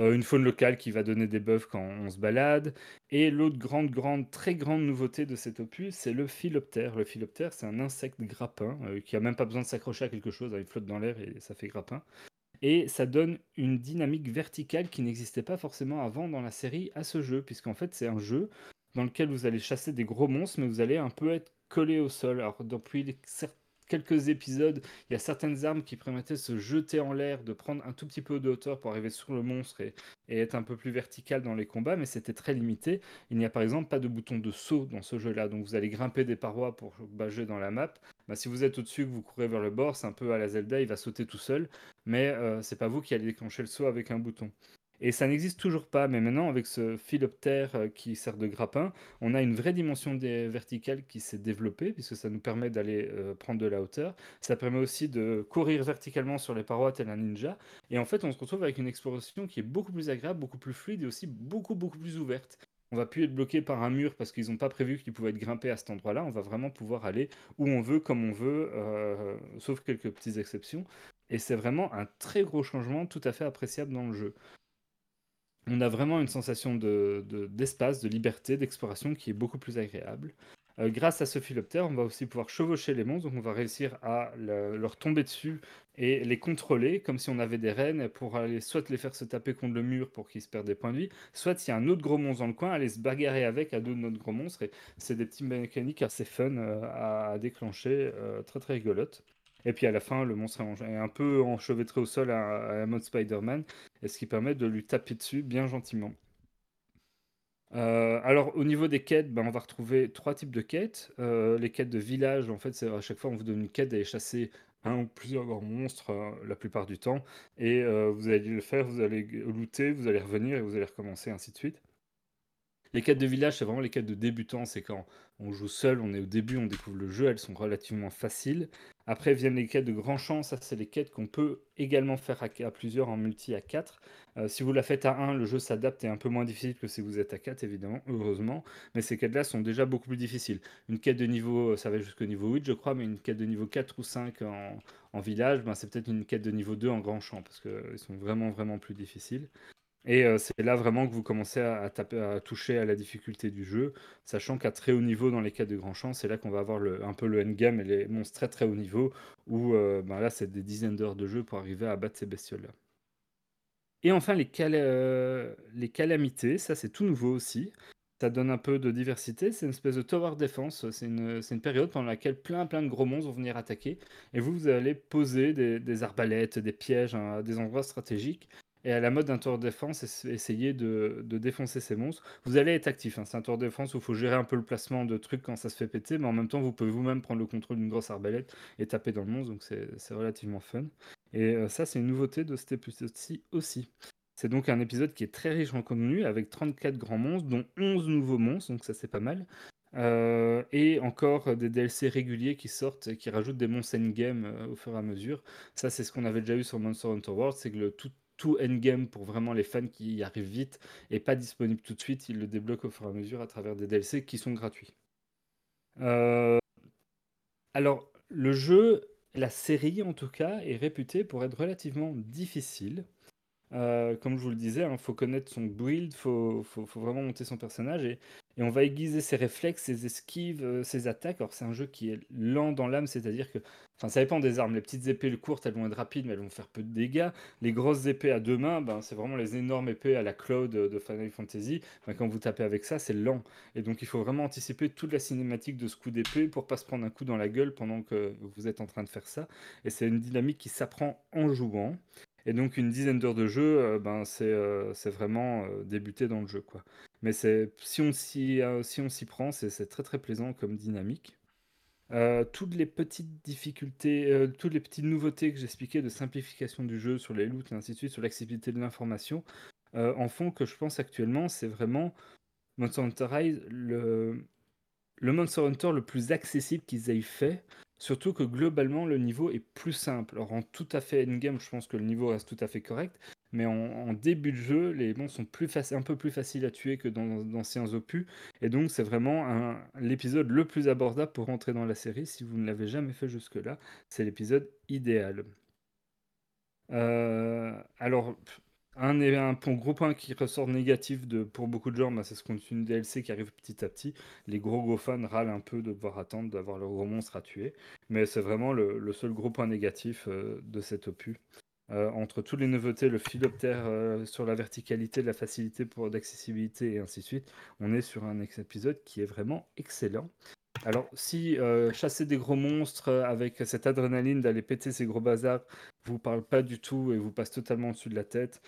Euh, une faune locale qui va donner des buffs quand on se balade. Et l'autre grande, grande, très grande nouveauté de cet opus, c'est le philoptère. Le philoptère, c'est un insecte grappin euh, qui a même pas besoin de s'accrocher à quelque chose, hein, il flotte dans l'air et ça fait grappin. Et ça donne une dynamique verticale qui n'existait pas forcément avant dans la série à ce jeu, puisqu'en fait c'est un jeu dans lequel vous allez chasser des gros monstres, mais vous allez un peu être collé au sol. Alors depuis les- cer- épisodes, il y a certaines armes qui permettaient de se jeter en l'air, de prendre un tout petit peu de hauteur pour arriver sur le monstre et, et être un peu plus vertical dans les combats, mais c'était très limité. Il n'y a par exemple pas de bouton de saut dans ce jeu-là, donc vous allez grimper des parois pour bager dans la map. Bah, si vous êtes au-dessus, que vous courez vers le bord, c'est un peu à la Zelda, il va sauter tout seul, mais euh, c'est pas vous qui allez déclencher le saut avec un bouton. Et ça n'existe toujours pas, mais maintenant avec ce philoptère euh, qui sert de grappin, on a une vraie dimension des verticale qui s'est développée, puisque ça nous permet d'aller euh, prendre de la hauteur. Ça permet aussi de courir verticalement sur les parois tel un ninja. Et en fait, on se retrouve avec une exploration qui est beaucoup plus agréable, beaucoup plus fluide et aussi beaucoup, beaucoup plus ouverte. On va plus être bloqué par un mur parce qu'ils n'ont pas prévu qu'il pouvait être grimpé à cet endroit-là. On va vraiment pouvoir aller où on veut, comme on veut, euh, sauf quelques petites exceptions. Et c'est vraiment un très gros changement tout à fait appréciable dans le jeu. On a vraiment une sensation de- de- d'espace, de, liberté, d'exploration qui est beaucoup plus agréable. Euh, grâce à ce philoptère, on va aussi pouvoir chevaucher les monstres, donc on va réussir à le- leur tomber dessus et les contrôler comme si on avait des rennes pour aller soit les faire se taper contre le mur pour qu'ils se perdent des points de vie, soit s'il y a un autre gros monstre dans le coin, aller se bagarrer avec à deux de notre gros monstre. C'est des petites mécaniques assez fun euh, à, à déclencher, euh, très très rigolotes. Et puis à la fin, le monstre est un peu enchevêtré au sol à, la mode Spider-Man, ce qui permet de lui taper dessus bien gentiment. Euh, alors, au niveau des quêtes, ben, on va retrouver trois types de quêtes. Euh, les quêtes de village, en fait, c'est à chaque fois, on vous donne une quête d'aller chasser un ou plusieurs grands monstres euh, la plupart du temps. Et vous allez le faire, vous allez looter, vous allez revenir et vous allez recommencer, ainsi de suite. Les quêtes de village, c'est vraiment les quêtes de débutants. C'est quand on joue seul, on est au début, on découvre le jeu, elles sont relativement faciles. Après viennent les quêtes de grand champ, ça c'est les quêtes qu'on peut également faire à, plusieurs en multi à 4. Euh, si vous la faites à 1, le jeu s'adapte et est un peu moins difficile que si vous êtes à 4, évidemment, heureusement. Mais ces quêtes-là sont déjà beaucoup plus difficiles. Une quête de niveau, ça va jusqu'au niveau 8, je crois, mais une quête de niveau 4 ou 5 en, village, ben, c'est peut-être une quête de niveau 2 en grand champ, parce qu'ils sont vraiment, vraiment plus difficiles. Et euh, c'est là vraiment que vous commencez à, toucher à la difficulté du jeu, sachant qu'à très haut niveau dans les cas de grand champ, c'est là qu'on va avoir un peu le endgame et les monstres très très haut niveau, où euh, ben là c'est des dizaines d'heures de jeu pour arriver à battre ces bestioles-là. Et enfin euh, les calamités, ça c'est tout nouveau aussi. Ça donne un peu de diversité, c'est une espèce de tower defense, c'est une, période pendant laquelle plein plein de gros monstres vont venir attaquer, et vous, vous allez poser des, arbalètes, des pièges hein, des endroits stratégiques, et à la mode d'un tour de défense, ess- essayer de, défoncer ces monstres. Vous allez être actif, hein, c'est un tour de défense où il faut gérer un peu le placement de trucs quand ça se fait péter, mais en même temps, vous pouvez vous-même prendre le contrôle d'une grosse arbalète et taper dans le monstre, donc c'est relativement fun. Et euh, ça, c'est une nouveauté de cet épisode-ci aussi. C'est donc un épisode qui est très riche en contenu, avec 34 grands monstres, dont 11 nouveaux monstres, donc ça c'est pas mal. Euh, et encore des DLC réguliers qui sortent et qui rajoutent des monstres endgame euh, au fur et à mesure. Ça, c'est ce qu'on avait déjà eu sur Monster Hunter World, c'est que le tout, tout endgame pour vraiment les fans qui y arrivent vite est pas disponible tout de suite, ils le débloquent au fur et à mesure à travers des DLC qui sont gratuits. Euh, alors, le jeu, la série en tout cas, est réputée pour être relativement difficile. Euh, comme je vous le disais, il faut connaître son build, il faut, faut, faut vraiment monter son personnage et, et on va aiguiser ses réflexes, ses esquives, euh, ses attaques. Alors c'est un jeu qui est lent dans l'âme, c'est-à-dire que, enfin ça dépend des armes. Les petites épées courtes, elles vont être rapides, mais elles vont faire peu de dégâts. Les grosses épées à deux mains, ben, c'est vraiment les énormes épées à la Cloud de de Final Fantasy. Ben, quand vous tapez avec ça, c'est lent. Et donc il faut vraiment anticiper toute la cinématique de ce coup d'épée pour pas se prendre un coup dans la gueule pendant que vous êtes en train de faire ça. Et c'est une dynamique qui s'apprend en jouant. Et donc une dizaine d'heures de jeu, euh, ben c'est euh, vraiment euh, débuter dans le jeu quoi. Mais si on s'y euh, si prend, c'est très très plaisant comme dynamique. Euh, toutes les petites difficultés, euh, toutes les petites nouveautés que j'expliquais de simplification du jeu sur les loots et ainsi de suite, sur l'accessibilité de l'information, en font que je pense actuellement c'est vraiment Monster Hunter Rise le le Monster Hunter le plus accessible qu'ils aient fait. Surtout que globalement, le niveau est plus simple. Alors, en tout à fait endgame, je pense que le niveau reste tout à fait correct. Mais en, début de jeu, les monstres sont un peu plus faciles à tuer que dans d'anciens opus. Et donc, c'est vraiment l'épisode le plus abordable pour rentrer dans la série. Si vous ne l'avez jamais fait jusque-là, c'est l'épisode idéal. Euh, alors, un, gros point qui ressort négatif pour beaucoup de gens, bah, c'est ce contenu DLC qui arrive petit à petit. Les gros gros fans râlent un peu de devoir attendre d'avoir leur gros monstre à tuer. Mais c'est vraiment le, le seul gros point négatif euh, de cet opus. Euh, entre toutes les nouveautés, le philoptère euh, sur la verticalité, la facilité pour d'accessibilité et ainsi de suite, on est sur un épisode qui est vraiment excellent. Alors, si euh, chasser des gros monstres avec cette adrénaline d'aller péter ces gros bazars vous parle pas du tout et vous passe totalement au-dessus de la tête,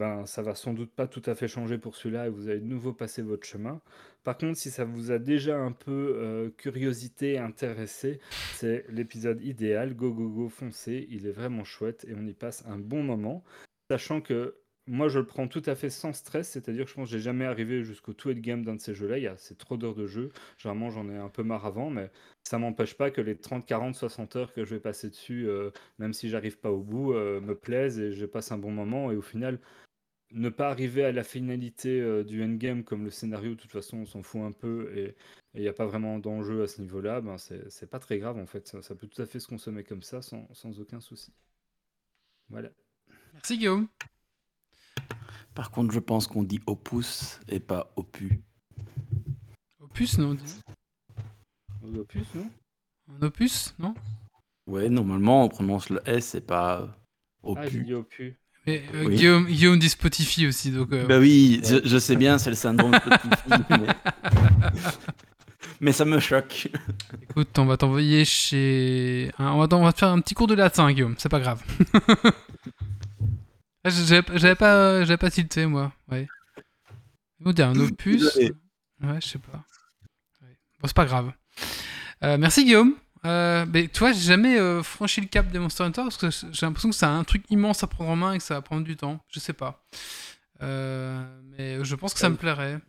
ben ça va sans doute pas tout à fait changer pour celui-là et vous allez de nouveau passer votre chemin. Par contre, si ça vous a déjà un peu euh, curiosité, intéressé, c'est l'épisode idéal. Go, go, go, foncez. Il est vraiment chouette et on y passe un bon moment. Sachant que moi, je le prends tout à fait sans stress, c'est-à-dire que je pense que j'ai jamais arrivé jusqu'au tout game d'un de ces jeux-là. Il y a c'est trop d'heures de jeu. Généralement, j'en ai un peu marre avant, mais ça m'empêche pas que les 30, 40, 60 heures que je vais passer dessus, euh, même si j'arrive pas au bout, euh, me plaisent et je passe un bon moment. Et au final, ne pas arriver à la finalité euh, du endgame comme le scénario, de toute façon, on s'en fout un peu et il n'y a pas vraiment d'enjeu à ce niveau-là, ben c'est pas très grave en fait. Ça, ça peut tout à fait se consommer comme ça sans, sans aucun souci. Voilà. Merci Guillaume. Par contre, je pense qu'on dit opus et pas opus. Opus, non on dit Aux opus, non? Un opus, non? Ouais, normalement, on prononce le S et pas Ah, opus. dit opus. Euh, Oui. Guillaume, Guillaume dit Spotify aussi, donc. euh, Bah oui, je, je sais bien, c'est le syndrome Spotify, (laughs) mais... mais ça me choque. Écoute, on va t'envoyer chez. on, va t'en- on va te faire un petit cours de latin, Guillaume, c'est pas grave. (laughs) Ah, J'avais pas- j'avais pas, j'avais pas tilté, moi. Ouais. Dit un opus. Ouais, je sais pas. Ouais. Bon, c'est pas grave. Euh, merci, Guillaume. Euh, mais tu vois, j'ai jamais euh, franchi le cap des Monster Hunter parce que j'ai l'impression que c'est un truc immense à prendre en main et que ça va prendre du temps. Je sais pas. Euh, mais je pense que ça me plairait.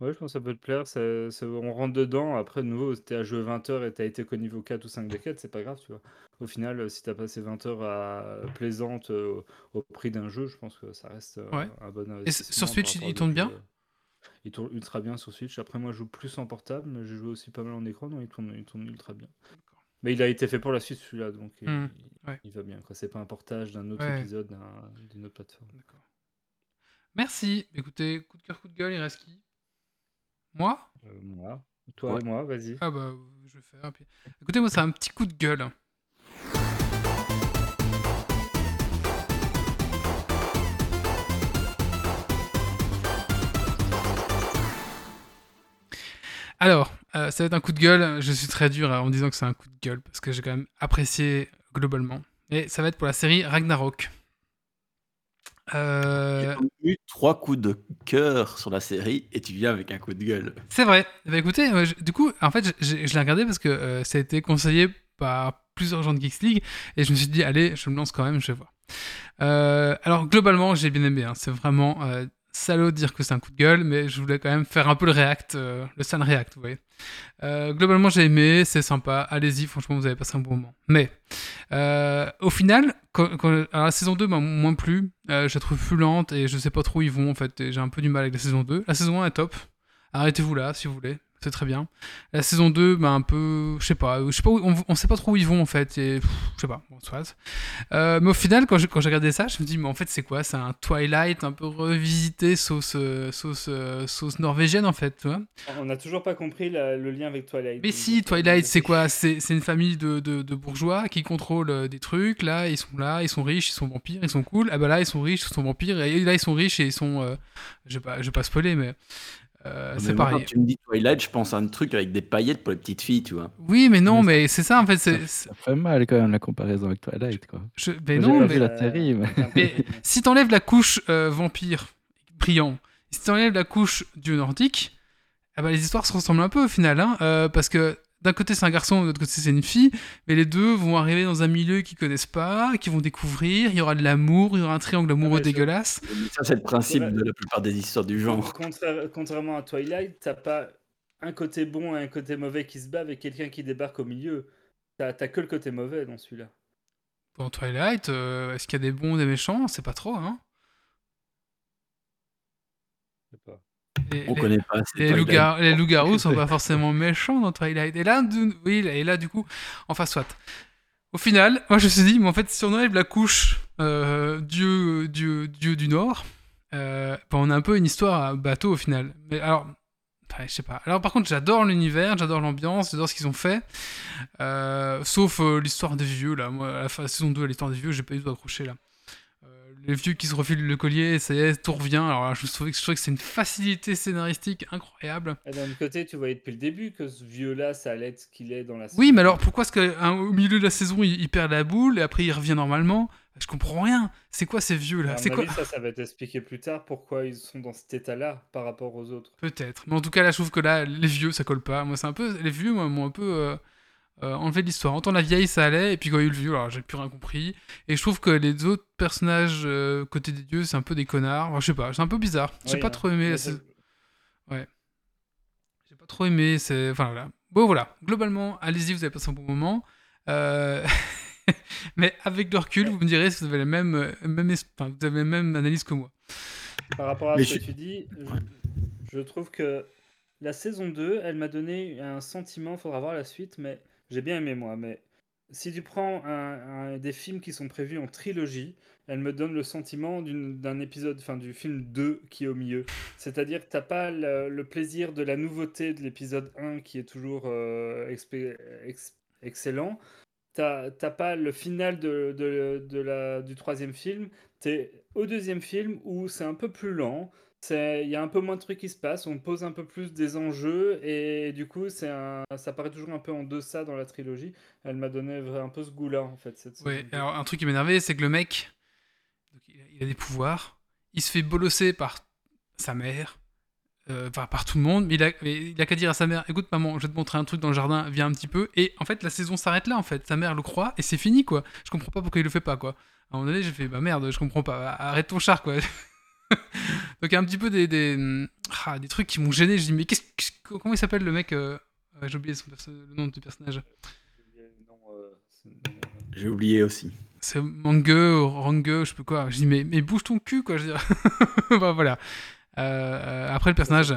Ouais, je pense que ça peut te plaire. ça- ça- on rentre dedans. Après, de nouveau, t'es à jouer 20 heures et t'as été qu'au niveau 4 ou 5 des quêtes, c'est pas grave, tu vois. Au final, euh, si t'as passé 20 heures à... plaisantes euh, au, au prix d'un jeu, je pense que ça reste euh, Ouais. un bon sur investissement. Switch, par rapport il tourne bien? Il tourne ultra bien sur Switch. Après, moi, je joue plus en portable, mais j'ai joué aussi pas mal en écran, donc il tourne, il tourne ultra bien. Mais il a été fait pour la suite, celui-là, donc il, Hmm, il- ouais. il va bien. quoi. C'est pas un portage d'un autre Ouais. épisode d'un- d'une autre plateforme. D'accord. Merci. Écoutez, coup de cœur, coup de gueule, il reste qui? Moi? Euh, moi. Toi Ouais. et moi, vas-y. Ah bah, je vais faire. Écoutez, moi, c'est un petit coup de gueule. Alors, euh, ça va être un coup de gueule. Je suis très dur en disant que c'est un coup de gueule parce que j'ai quand même apprécié globalement. Et ça va être pour la série Ragnarok. Euh, J'ai eu trois coups de cœur sur la série et tu viens avec un coup de gueule. C'est vrai. Ben, écoutez, euh, je- du coup, en fait, je- l'ai regardé parce que euh, ça a été conseillé par plusieurs gens de Geeks League et je me suis dit, allez, je me lance quand même, je vais voir. Euh, alors, globalement, j'ai bien aimé. hein. C'est vraiment salaud de dire que c'est un coup de gueule, mais je voulais quand même faire un peu le react, euh, le sale react, vous voyez. Euh, globalement, j'ai aimé, c'est sympa. Allez-y, franchement, vous avez passé un bon moment. Mais euh, au final, la saison 2 m'a moins plu. Je la trouve plus lente et je sais pas trop où ils vont en fait. J'ai un peu du mal avec la saison 2. La saison 1 est top. Arrêtez-vous là si vous voulez. C'est très bien. La saison 2, bah, un peu. Je sais pas. Je sais pas où- on, on sait pas trop où ils vont en fait. Et, je sais pas. Bon, soit. Euh, mais au final, quand j'ai quand regardé ça, je me dis, mais en fait, c'est quoi? C'est un Twilight un peu revisité, sauce, euh, sauce, euh, sauce norvégienne en fait. Tu vois? On n'a toujours pas compris la- le lien avec Twilight. mais si, euh, Twilight, c'est quoi? C'est une famille de, de- de bourgeois qui contrôlent des trucs. Là, ils sont là, ils sont riches, ils sont vampires, ils sont cool. Ah bah là, ils sont riches, ils sont vampires. Et là, ils sont riches et ils sont. euh, je vais pas, je vais pas spoiler, mais euh, c'est pareil. Quand tu me dis Twilight, je pense à un truc avec des paillettes pour les petites filles, tu vois. Oui, mais non, Mais mais c'est ça en fait. c'est- Ça, ça fait mal quand même la comparaison avec Twilight, quoi. je- mais Moi, non, mais vu la série, mais- Mais (laughs) si t'enlèves la couche euh, vampire brillant, si t'enlèves la couche dieu nordique, ah bah, les histoires se ressemblent un peu au final, hein, euh, parce que d'un côté c'est un garçon, de l'autre côté c'est une fille, mais les deux vont arriver dans un milieu qu'ils connaissent pas, qu'ils vont découvrir, il y aura de l'amour, il y aura un triangle amoureux mais je- dégueulasse. Ça, c'est le principe de la plupart des histoires du genre. Contra- contrairement à Twilight, t'as pas un côté bon et un côté mauvais qui se bat avec quelqu'un qui débarque au milieu. T'as t'as que le côté mauvais dans celui-là. Dans Twilight, euh, est-ce qu'il y a des bons, des méchants? C'est pas trop, hein. Je sais pas. Les- On les- connaît pas. c'est Les Twilight. loups-gar- les loups-garous (laughs) sont pas forcément méchants dans Twilight. Et là, du- oui, et là, du coup, enfin, soit. Au final, moi, je me suis dit, mais en fait, si on enlève la couche euh, dieu, dieu, dieu du Nord, euh, ben, on a un peu une histoire à bateau au final. Mais alors, ouais, je sais pas. Alors, par contre, j'adore l'univers, j'adore l'ambiance, j'adore ce qu'ils ont fait. Euh, sauf l'histoire des vieux, là. Moi, à la fin la saison 2, l'histoire des vieux, j'ai pas du tout accroché, là. Les vieux qui se refilent le collier, ça y est, tout revient. Alors là, je trouvais que, je trouvais que c'est une facilité scénaristique incroyable. D'un autre côté, tu voyais depuis le début que ce vieux-là, ça allait être ce qu'il est dans la Oui, mais alors pourquoi est-ce qu'au milieu de la saison, il, il perd la boule et après il revient normalement? Je comprends rien. C'est quoi ces vieux là À C'est mon quoi avis, ça, ça va être expliqué plus tard pourquoi ils sont dans cet état-là par rapport aux autres. Peut-être. Mais en tout cas, là, je trouve que là, les vieux, ça colle pas. Moi, c'est un peu. Les vieux, moi, m'ont un peu euh, euh, enlevé de l'histoire. Autant la vieille, ça allait, et puis quand il y a eu le vieux, alors j'ai plus rien compris. Et je trouve que les autres personnages euh, côté des dieux, c'est un peu des connards. Enfin, je sais pas, c'est un peu bizarre. J'ai Oui, pas hein. trop aimé. Saison- J'ai pas trop aimé. C'est. Enfin, voilà. Bon, voilà. Globalement, allez-y, vous avez passé un bon moment. Euh, (laughs) Mais avec le recul, vous me direz si vous avez la même, même, es- enfin, vous avez la même analyse que moi. Par rapport à Mais ce que tu dis, je, je trouve que la saison 2, elle m'a donné un sentiment, faudra voir la suite, mais j'ai bien aimé moi. Mais si tu prends un- des films qui sont prévus en trilogie, elle me donne le sentiment d'un épisode, enfin du film 2 qui est au milieu. C'est-à-dire que t'as pas le, plaisir de la nouveauté de l'épisode 1 qui est toujours euh, ex- excellent. T'as pas le final de, de- de la, du troisième film. T'es au deuxième film où c'est un peu plus lent. Il y a un peu moins de trucs qui se passent. On pose un peu plus des enjeux. Et du coup, c'est un, ça paraît toujours un peu en deçà dans la trilogie. Elle m'a donné un peu ce goût-là, en fait. Cette Ouais, alors un truc qui m'énervait, c'est que le mec, donc, il, a, il a des pouvoirs, il se fait bolosser par sa mère, euh, par tout le monde, mais il a, mais il a qu'à dire à sa mère écoute, maman, je vais te montrer un truc dans le jardin, viens un petit peu. Et en fait, la saison s'arrête là, en fait. Sa mère le croit et c'est fini, quoi. Je comprends pas pourquoi il le fait pas, quoi. À un moment donné, j'ai fait bah merde, je comprends pas, arrête ton char, quoi. (laughs) donc il y a un petit peu des, des, ah, des trucs qui m'ont gêné. Je dis mais qu'est-ce, qu'est-ce- comment il s'appelle le mec euh, J'ai oublié son perso- le nom du personnage. J'ai oublié aussi. c'est Mangue ou Rangue, je sais plus quoi. Je dis, mais, mais bouge ton cul, quoi. Je. Bah, (laughs) voilà. Euh, après le personnage,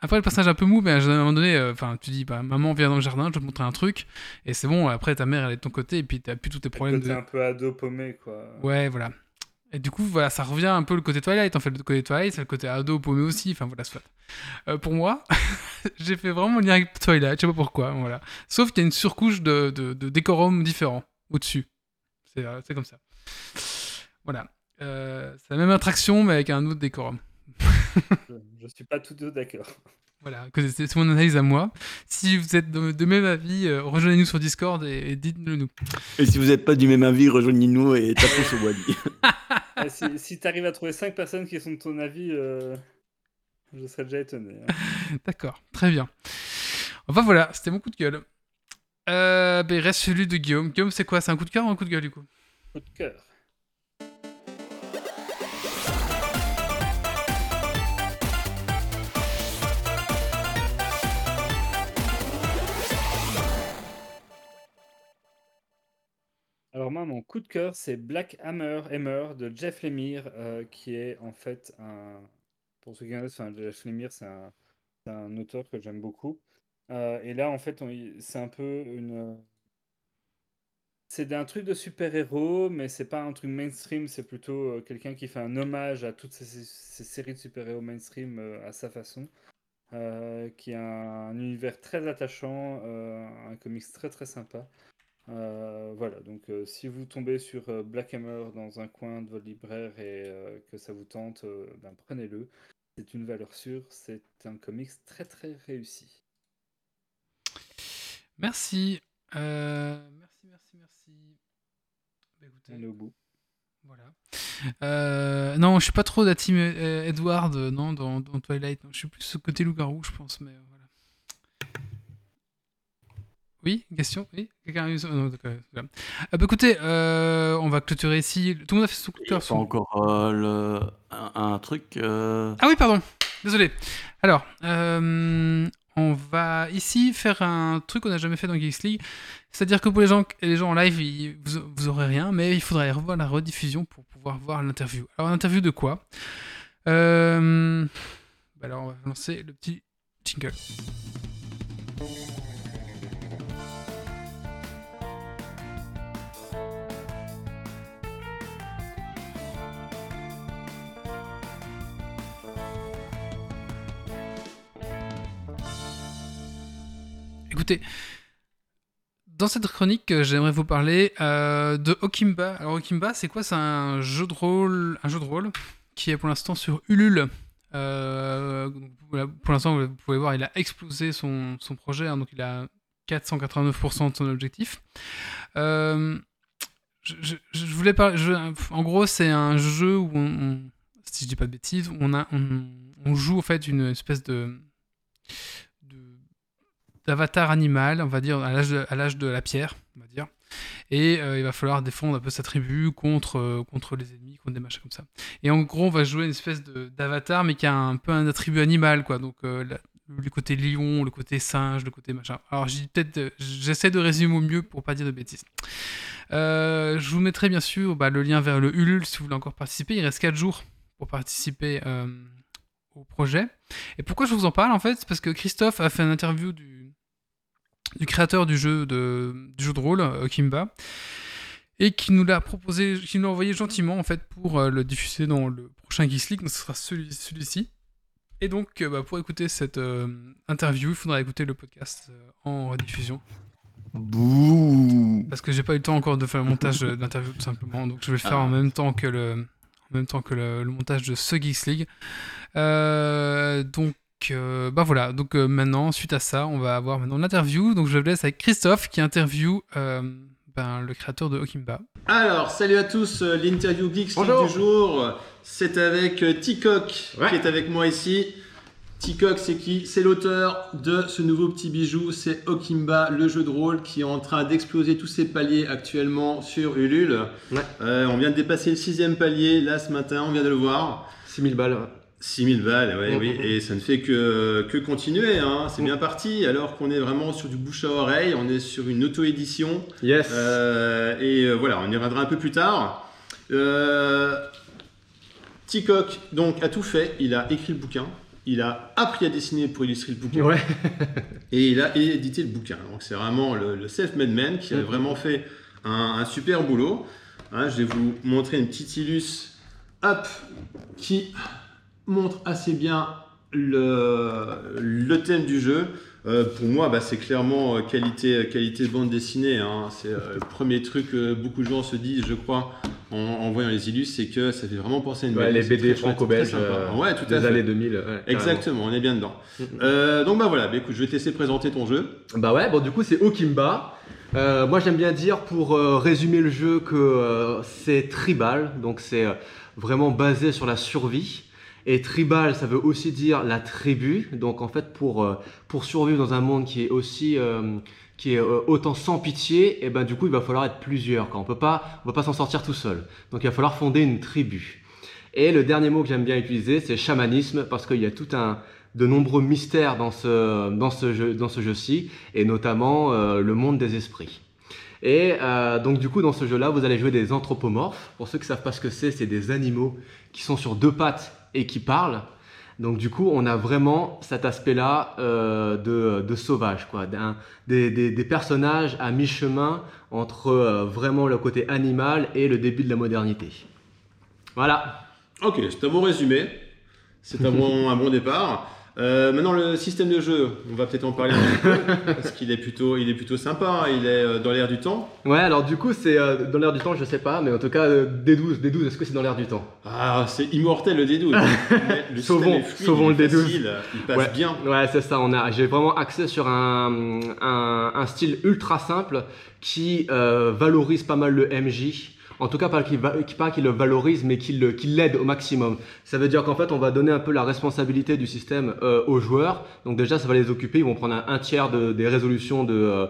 après le personnage un peu mou, mais à un moment donné, euh, enfin, tu dis, bah, maman vient dans le jardin, je vais te montrer un truc, et c'est bon. Après ta mère elle est de ton côté, et puis t'as plus tous tes problèmes Côté de. un peu ado paumé, quoi. Ouais, voilà. Et du coup, voilà, ça revient un peu le côté Twilight. En fait, le côté Twilight, c'est le côté ado paumé aussi. Enfin, voilà, soit. Euh, pour moi, (laughs) j'ai fait vraiment le lien avec Twilight. Je sais pas pourquoi. Voilà. Sauf qu'il y a une surcouche de, décorum différent au-dessus. C'est euh, comme ça. Voilà. Euh, c'est la même attraction, mais avec un autre décorum. Je, je suis pas tout deux d'accord. Voilà, que c'est mon analyse à moi. Si vous êtes de, de même avis, euh, rejoignez-nous sur Discord et, et dites-le nous. Et si vous n'êtes pas du même avis, rejoignez-nous et tapez sur Wally. (laughs) Ah, si si tu arrives à trouver 5 personnes qui sont de ton avis, euh, je serais déjà étonné. hein. (laughs) D'accord, très bien. Enfin voilà, c'était mon coup de gueule. Euh, ben, il reste celui de Guillaume. Guillaume, c'est quoi? C'est un coup de cœur ou un coup de gueule du coup? Coup de cœur. Alors moi, mon coup de cœur, c'est Black Hammer Hammer de Jeff Lemire, euh, qui est en fait un... Pour ceux qui connaissent, enfin, Jeff Lemire, c'est un, auteur que j'aime beaucoup. Euh, et là, en fait, c'est un peu une... C'est un truc de super-héros, mais c'est pas un truc mainstream, c'est plutôt euh, quelqu'un qui fait un hommage à toutes ces, séries de super-héros mainstream à sa façon, qui a un, univers très attachant, un comics très très sympa. Euh, voilà, donc euh, si vous tombez sur euh, Black Hammer dans un coin de votre libraire et que ça vous tente, ben, prenez-le. C'est une valeur sûre, c'est un comics très très réussi. Merci. Merci, merci, merci. Bah, écoutez, On est au bout. voilà. Non, je suis pas trop de la team Edward, non, dans, dans Twilight. non. Je suis plus ce côté loup-garou, je pense, mais voilà. Oui, une question Oui Quelqu'un a eu Non. Ah, bah, écoutez, euh, on va clôturer ici. Tout le monde a fait son coup de cœur. son- encore euh, le... un, un truc. euh, Ah oui, pardon. Désolé. Alors, on va ici faire un truc qu'on n'a jamais fait dans Geeks League. C'est-à-dire que pour les gens, les gens en live, ils- vous, vous aurez rien, mais il faudra aller revoir la rediffusion pour pouvoir voir l'interview. Alors, l'interview de quoi? Bah Alors, on va lancer le petit jingle. Dans cette chronique, euh, j'aimerais vous parler euh, de Okimba. Alors Okimba, c'est quoi? C'est un jeu de rôle, un jeu de rôle qui est pour l'instant sur Ulule. Euh, pour l'instant, vous pouvez voir, il a explosé son, projet, hein, donc il a 489% de son objectif. Je, voulais pas. en gros, c'est un jeu où si je dis pas de bêtises, on, a, on, joue en fait une espèce de- d'avatar animal, on va dire, à l'âge de, la pierre, on va dire. Et euh, il va falloir défendre un peu sa tribu contre, euh, contre les ennemis, contre des machins comme ça. Et en gros, on va jouer une espèce d'avatar, mais qui a un peu un attribut animal, quoi. Donc, euh, le côté lion, le côté singe, le côté machin. Alors, j'essaie de résumer au mieux pour pas dire de bêtises. Je vous mettrai bien sûr bah, le lien vers le Ulule si vous voulez encore participer. Il reste 4 jours pour participer au projet. Et pourquoi je vous en parle en fait? Parce que Christophe a fait une interview du, du créateur du jeu de, du jeu de rôle, euh, Kimba, et qui nous l'a proposé, qui nous l'a envoyé gentiment en fait pour euh, le diffuser dans le prochain Geeks League, donc ce sera celui- celui-ci. Et donc, euh, bah, pour écouter cette euh, interview, il faudra écouter le podcast euh, en rediffusion. Bouh Parce que j'ai pas eu le temps encore de faire le montage de l'interview tout simplement, donc je vais le faire Ah. en même temps que le, en même temps que le, le montage de ce Geeks League. Euh, donc euh, bah voilà, donc euh, maintenant suite à ça, on va avoir maintenant l'interview. Donc je vous laisse avec Christophe qui interview euh, ben, le créateur de Okimba. Alors, salut à tous, euh, l'interview Geeks du jour, c'est avec Ticoc Ouais. qui est avec moi ici. Ticoc, c'est qui? C'est l'auteur de ce nouveau petit bijou, c'est Okimba, le jeu de rôle qui est en train d'exploser tous ses paliers actuellement sur Ulule. Ouais. Euh, on vient de dépasser le sixième palier, là ce matin, on vient de le voir. 6000 balles. ouais. 6000 balles, ouais, oui, et ça ne fait que, que continuer, hein. c'est bien parti, alors qu'on est vraiment sur du bouche à oreille, on est sur une auto-édition. Yes. Euh, et euh, voilà, on y reviendra un peu plus tard. Euh, Ticoc, donc, a tout fait. Il a écrit le bouquin. Il a appris à dessiner pour illustrer le bouquin. Ouais. (laughs) Et il a édité le bouquin. Donc, c'est vraiment le, le self-made man qui a vraiment fait un, un super boulot. Hein, je vais vous montrer une petite illus hop, qui montre assez bien le, le thème du jeu. Euh, pour moi, bah, c'est clairement euh, qualité, qualité de bande dessinée. hein. C'est euh, le premier truc que beaucoup de gens se disent, je crois, en, en voyant les illus, c'est que ça fait vraiment penser à une Ouais, BD, les BD franco-belges euh, ouais, à des années 2000. ouais, carrément. Exactement, on est bien dedans. Mm, mm. Euh, donc bah voilà, bah, écoute, je vais te laisser présenter ton jeu. Bah ouais, bon du coup c'est Okimba. Euh, moi j'aime bien dire pour euh, résumer le jeu que euh, c'est tribal, donc c'est euh, vraiment basé sur la survie. Et tribal, ça veut aussi dire la tribu. Donc en fait pour, euh, pour survivre dans un monde qui est aussi euh, qui est euh, autant sans pitié, et ben du coup il va falloir être plusieurs. On peut pas, on peut pas s'en sortir tout seul. Donc il va falloir fonder une tribu. Et le dernier mot que j'aime bien utiliser, c'est chamanisme, parce qu'il y a tout un, de nombreux mystères dans ce, dans ce jeu, dans ce jeu-ci, et notamment le monde des esprits. Et donc du coup, dans ce jeu-là, vous allez jouer des anthropomorphes. Pour ceux qui savent pas ce que c'est, c'est des animaux qui sont sur deux pattes et qui parlent. Donc du coup, on a vraiment cet aspect-là euh, de, de sauvage, quoi, d'un- des, des, des personnages à mi-chemin entre euh, vraiment le côté animal et le début de la modernité. Voilà. Ok, c'est un bon résumé. C'est un (laughs) bon, un bon départ. Euh, maintenant, le système de jeu, on va peut-être en parler un petit peu, (laughs) parce qu'il est plutôt, il est plutôt sympa, hein, il est euh, dans l'air du temps. Ouais, alors du coup, c'est euh, dans l'air du temps, je sais pas, mais en tout cas, euh, D12, D12, est-ce que c'est dans l'air du temps? Ah, c'est immortel le D12. Mais (laughs) le Sauvons- système est fluide, sauvons il est le D12. facile, il passe Ouais. bien. Ouais, c'est ça. On a, j'ai vraiment axé sur un, un, un style ultra simple qui valorise pas mal le MJ. En tout cas, pas qu'il le valorise, mais qu'il l'aide au maximum. Ça veut dire qu'en fait, on va donner un peu la responsabilité du système euh, aux joueurs. Donc déjà, ça va les occuper. Ils vont prendre un, tiers de- des résolutions de, euh,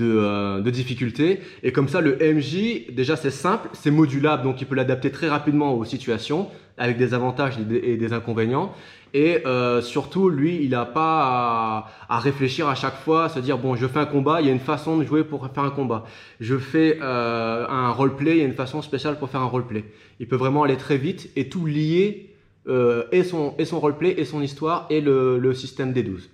euh, de difficulté. Et comme ça, le MJ, déjà, c'est simple, c'est modulable, donc il peut l'adapter très rapidement aux situations, avec des avantages et des- inconvénients. Et euh, surtout, lui, il n'a pas à, réfléchir à chaque fois, à se dire bon, je fais un combat, il y a une façon de jouer pour faire un combat. Je fais euh, un roleplay, il y a une façon spéciale pour faire un roleplay. Il peut vraiment aller très vite et tout lier euh, et son et son roleplay et son histoire et le, le système des 12.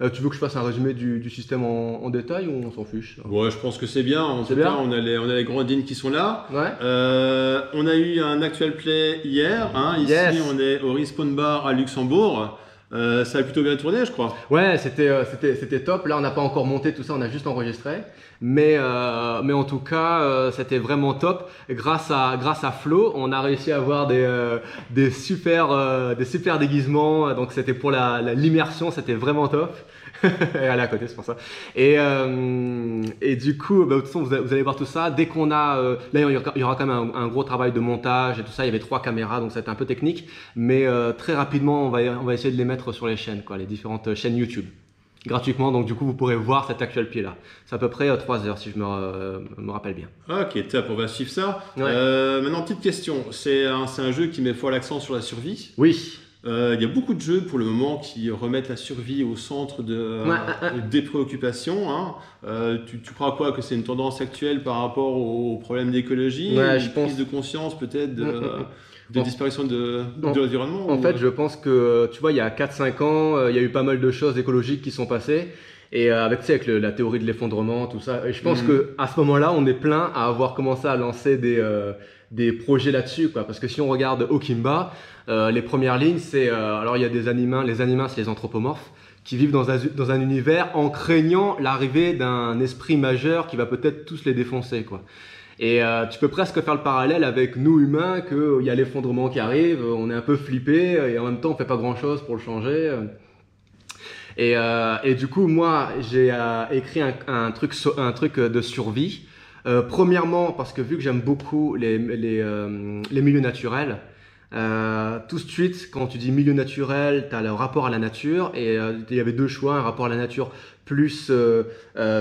Euh, tu veux que je fasse un résumé du, du système en, en détail ou on s'en fiche? Ouais, je pense que c'est bien. En tout cas, bien? on a les, on a les grandes lignes qui sont là. Ouais. Euh, on a eu un actual play hier. hein. Ici, Yes. on est au Respawn Bar à Luxembourg. Euh, ça a plutôt bien tourné, je crois. Ouais, c'était euh, c'était top. Là, on n'a pas encore monté tout ça, on a juste enregistré. Mais euh, mais en tout cas, euh, c'était vraiment top. Grâce à grâce à Flo, on a réussi à avoir des euh, des super euh, des super déguisements. Donc c'était pour la- l'immersion, c'était vraiment top. Elle est à côté, c'est pour ça. Et, euh, et du coup, bah, de toute façon, vous allez, voir tout ça. Dès qu'on a, euh, là, il y aura, quand même un, un gros travail de montage et tout ça. Il y avait trois caméras, donc c'était un peu technique. Mais euh, très rapidement, on va, on va essayer de les mettre sur les chaînes, quoi, les différentes chaînes YouTube. Gratuitement, donc du coup, vous pourrez voir cet actuel pied-là. C'est à peu près 3 heures, si je me, me rappelle bien. Ok, top, on va suivre ça. Ouais. Maintenant, petite question. C'est un, c'est un jeu qui met fort l'accent sur la survie? Oui. Euh, Il y a beaucoup de jeux pour le moment qui remettent la survie au centre de, Ouais, euh, des préoccupations. hein. Euh, tu, tu crois quoi Que c'est une tendance actuelle par rapport aux problèmes d'écologie Ouais, une je pense- prise de conscience peut-être de, Mm, mm, mm. de En- disparition de, en- de l'environnement En ou- fait, je pense que, tu vois, il y a 4-5 ans, il y a eu pas mal de choses écologiques qui sont passées. Et avec, tu sais, avec le- la théorie de l'effondrement, tout ça, et je pense que à ce moment-là, on est plein à avoir commencé à lancer des, des projets là-dessus, quoi. Parce que si on regarde Okimba, euh, les premières lignes, c'est, euh, alors il y a des animaux, les animaux, c'est les anthropomorphes, qui vivent dans un, univers en craignant l'arrivée d'un esprit majeur qui va peut-être tous les défoncer, quoi. Et euh, tu peux presque faire le parallèle avec nous humains, qu'il y a l'effondrement qui arrive, on est un peu flippé et en même temps on fait pas grand chose pour le changer. Et, du coup, moi, j'ai écrit un, truc, un truc de survie. Euh, premièrement, parce que vu que j'aime beaucoup les, les, euh, milieux naturels, euh, tout de suite, quand tu dis milieu naturel, tu as le rapport à la nature, et il y avait deux choix, un rapport à la nature plus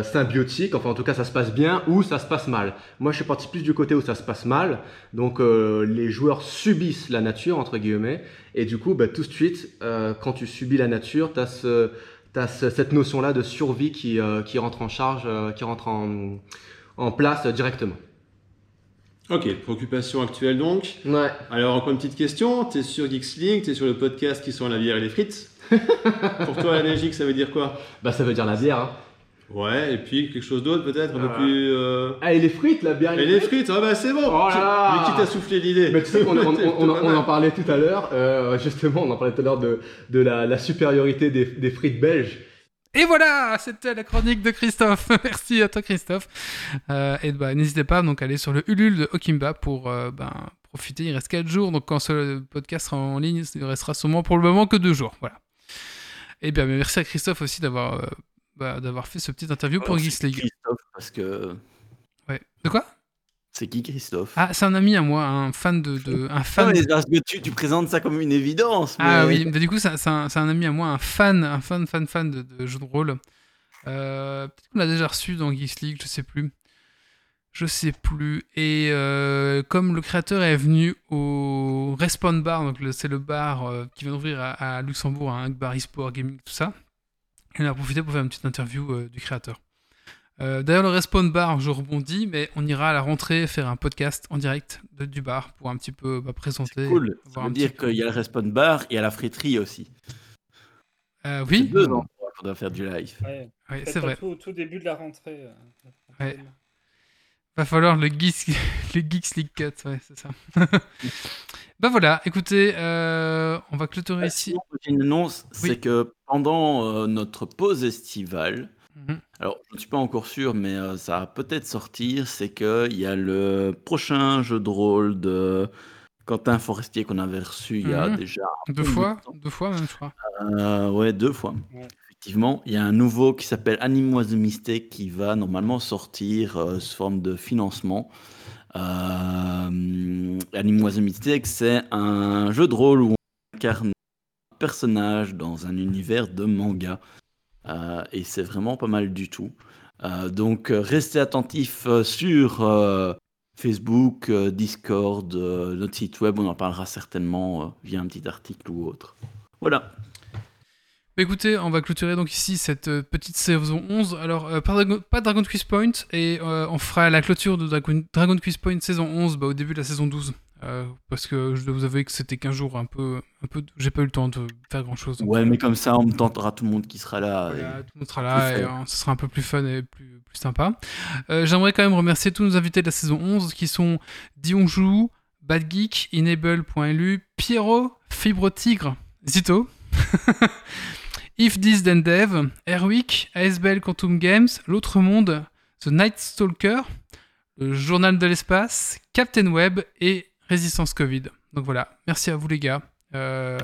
symbiotique, enfin en tout cas ça se passe bien, ou ça se passe mal. Moi je suis parti plus du côté où ça se passe mal, donc les joueurs subissent la nature, entre guillemets, et du coup bah, tout de suite, quand tu subis la nature, tu as, cette notion-là de survie qui, qui rentre en charge, qui rentre en, en place directement. Ok, préoccupation actuelle donc. Ouais. Alors encore une petite question, t'es sur Geekslink, t'es sur le podcast qui sont la bière et les frites. (laughs) Pour toi la Belgique ça veut dire quoi? Bah ça veut dire la bière. hein. Ouais, et puis quelque chose d'autre peut-être, un peu Ah. plus. euh, Ah, et les frites, la bière Et les frites, ah bah c'est bon Oh là Tu- Mais qui t'a soufflé l'idée? Mais tu sais qu'on (laughs) on, en parlait tout à l'heure, euh, justement, on en parlait tout à l'heure de, de la, la supériorité des, des frites belges. Et voilà, c'était la chronique de Christophe. (laughs) Merci à toi Christophe. Euh, et bah, n'hésitez pas donc à aller sur le Ulule de Okimba pour euh, ben, profiter. Il reste 4 jours, donc quand ce podcast sera en ligne, il restera sûrement pour le moment que 2 jours. Voilà. Et bien merci à Christophe aussi d'avoir euh, bah, d'avoir fait ce petit interview pour Geeks League. Christophe, parce que. Ouais. De quoi? C'est qui Christophe Ah, c'est un ami à moi, un fan de, de un Non, mais parce que tu, tu présentes ça comme une évidence. Ah oui, mais du coup, c'est un, un ami à moi, un fan, un fan, fan, fan de, de jeux de rôle. Euh, Peut-être qu'on l'a déjà reçu dans Geeks League, je sais plus. Je sais plus. Et euh, comme le créateur est venu au Respawn Bar, donc c'est le bar euh, qui vient d'ouvrir à, à Luxembourg, un bar e-sport, gaming, tout ça, il en a profité pour faire une petite interview du créateur. Euh, D'ailleurs, le Respawn Bar, je rebondis, mais on ira à la rentrée faire un podcast en direct de- du bar pour un petit peu bah, présenter. Cool. Ça veut dire qu'il y a le Respawn Bar et il y a la friterie aussi. Euh, C'est oui, deux endroits qu'il faudra faire du live. Ouais, oui c'est vrai. Tout, tout début de la rentrée. euh, Ouais. Va falloir le Geeks, (laughs) le Geeks League Cut, ouais, c'est ça. (laughs) bah voilà, écoutez, euh, on va clôturer Ah, ici. une annonce, Oui. c'est que pendant euh, notre pause estivale, Mhm. alors je ne suis pas encore sûr, mais euh, ça va peut-être sortir, c'est qu'il y a le prochain jeu de rôle de Quentin Forestier qu'on avait reçu il y a Mhm. déjà Deux de fois, temps. deux fois même, je crois. Euh, ouais, deux fois. Ouais. Effectivement, il y a un nouveau qui s'appelle Anime-moi the Mistake qui va normalement sortir euh, sous forme de financement. Euh, Anime-moi the Mistake, c'est un jeu de rôle où on incarne un personnage dans un univers de manga. Euh, et c'est vraiment pas mal du tout. Euh, donc, euh, restez attentifs sur Facebook, Discord, notre site web. On en parlera certainement via un petit article ou autre. Voilà. Bah écoutez, on va clôturer donc ici cette petite saison 11. Alors, pas, Dragon, pas Quiz Point, et on fera la clôture de Dragon, Dragon Quiz Point saison 11 bah, au début de la saison 12. Euh, parce que je dois vous avouer que c'était 15 jours un peu. Un peu j'ai pas eu le temps de faire grand chose. Ouais, mais comme ça, on me tentera tout le monde qui sera là. Voilà, et- tout le monde sera là et euh, ce sera un peu plus fun et plus, plus sympa. Euh, J'aimerais quand même remercier tous nos invités de la saison 11 qui sont Dionjou, Bad Geek, Enable.lu, Pierrot, Fibre Tigre, Zito, (laughs) If This Then Dev, Airwick, ASBL Quantum Games, L'Autre Monde, The Night Stalker, le Journal de l'Espace, Captain Web et Résistance Covid. Donc voilà, merci à vous les gars. Euh,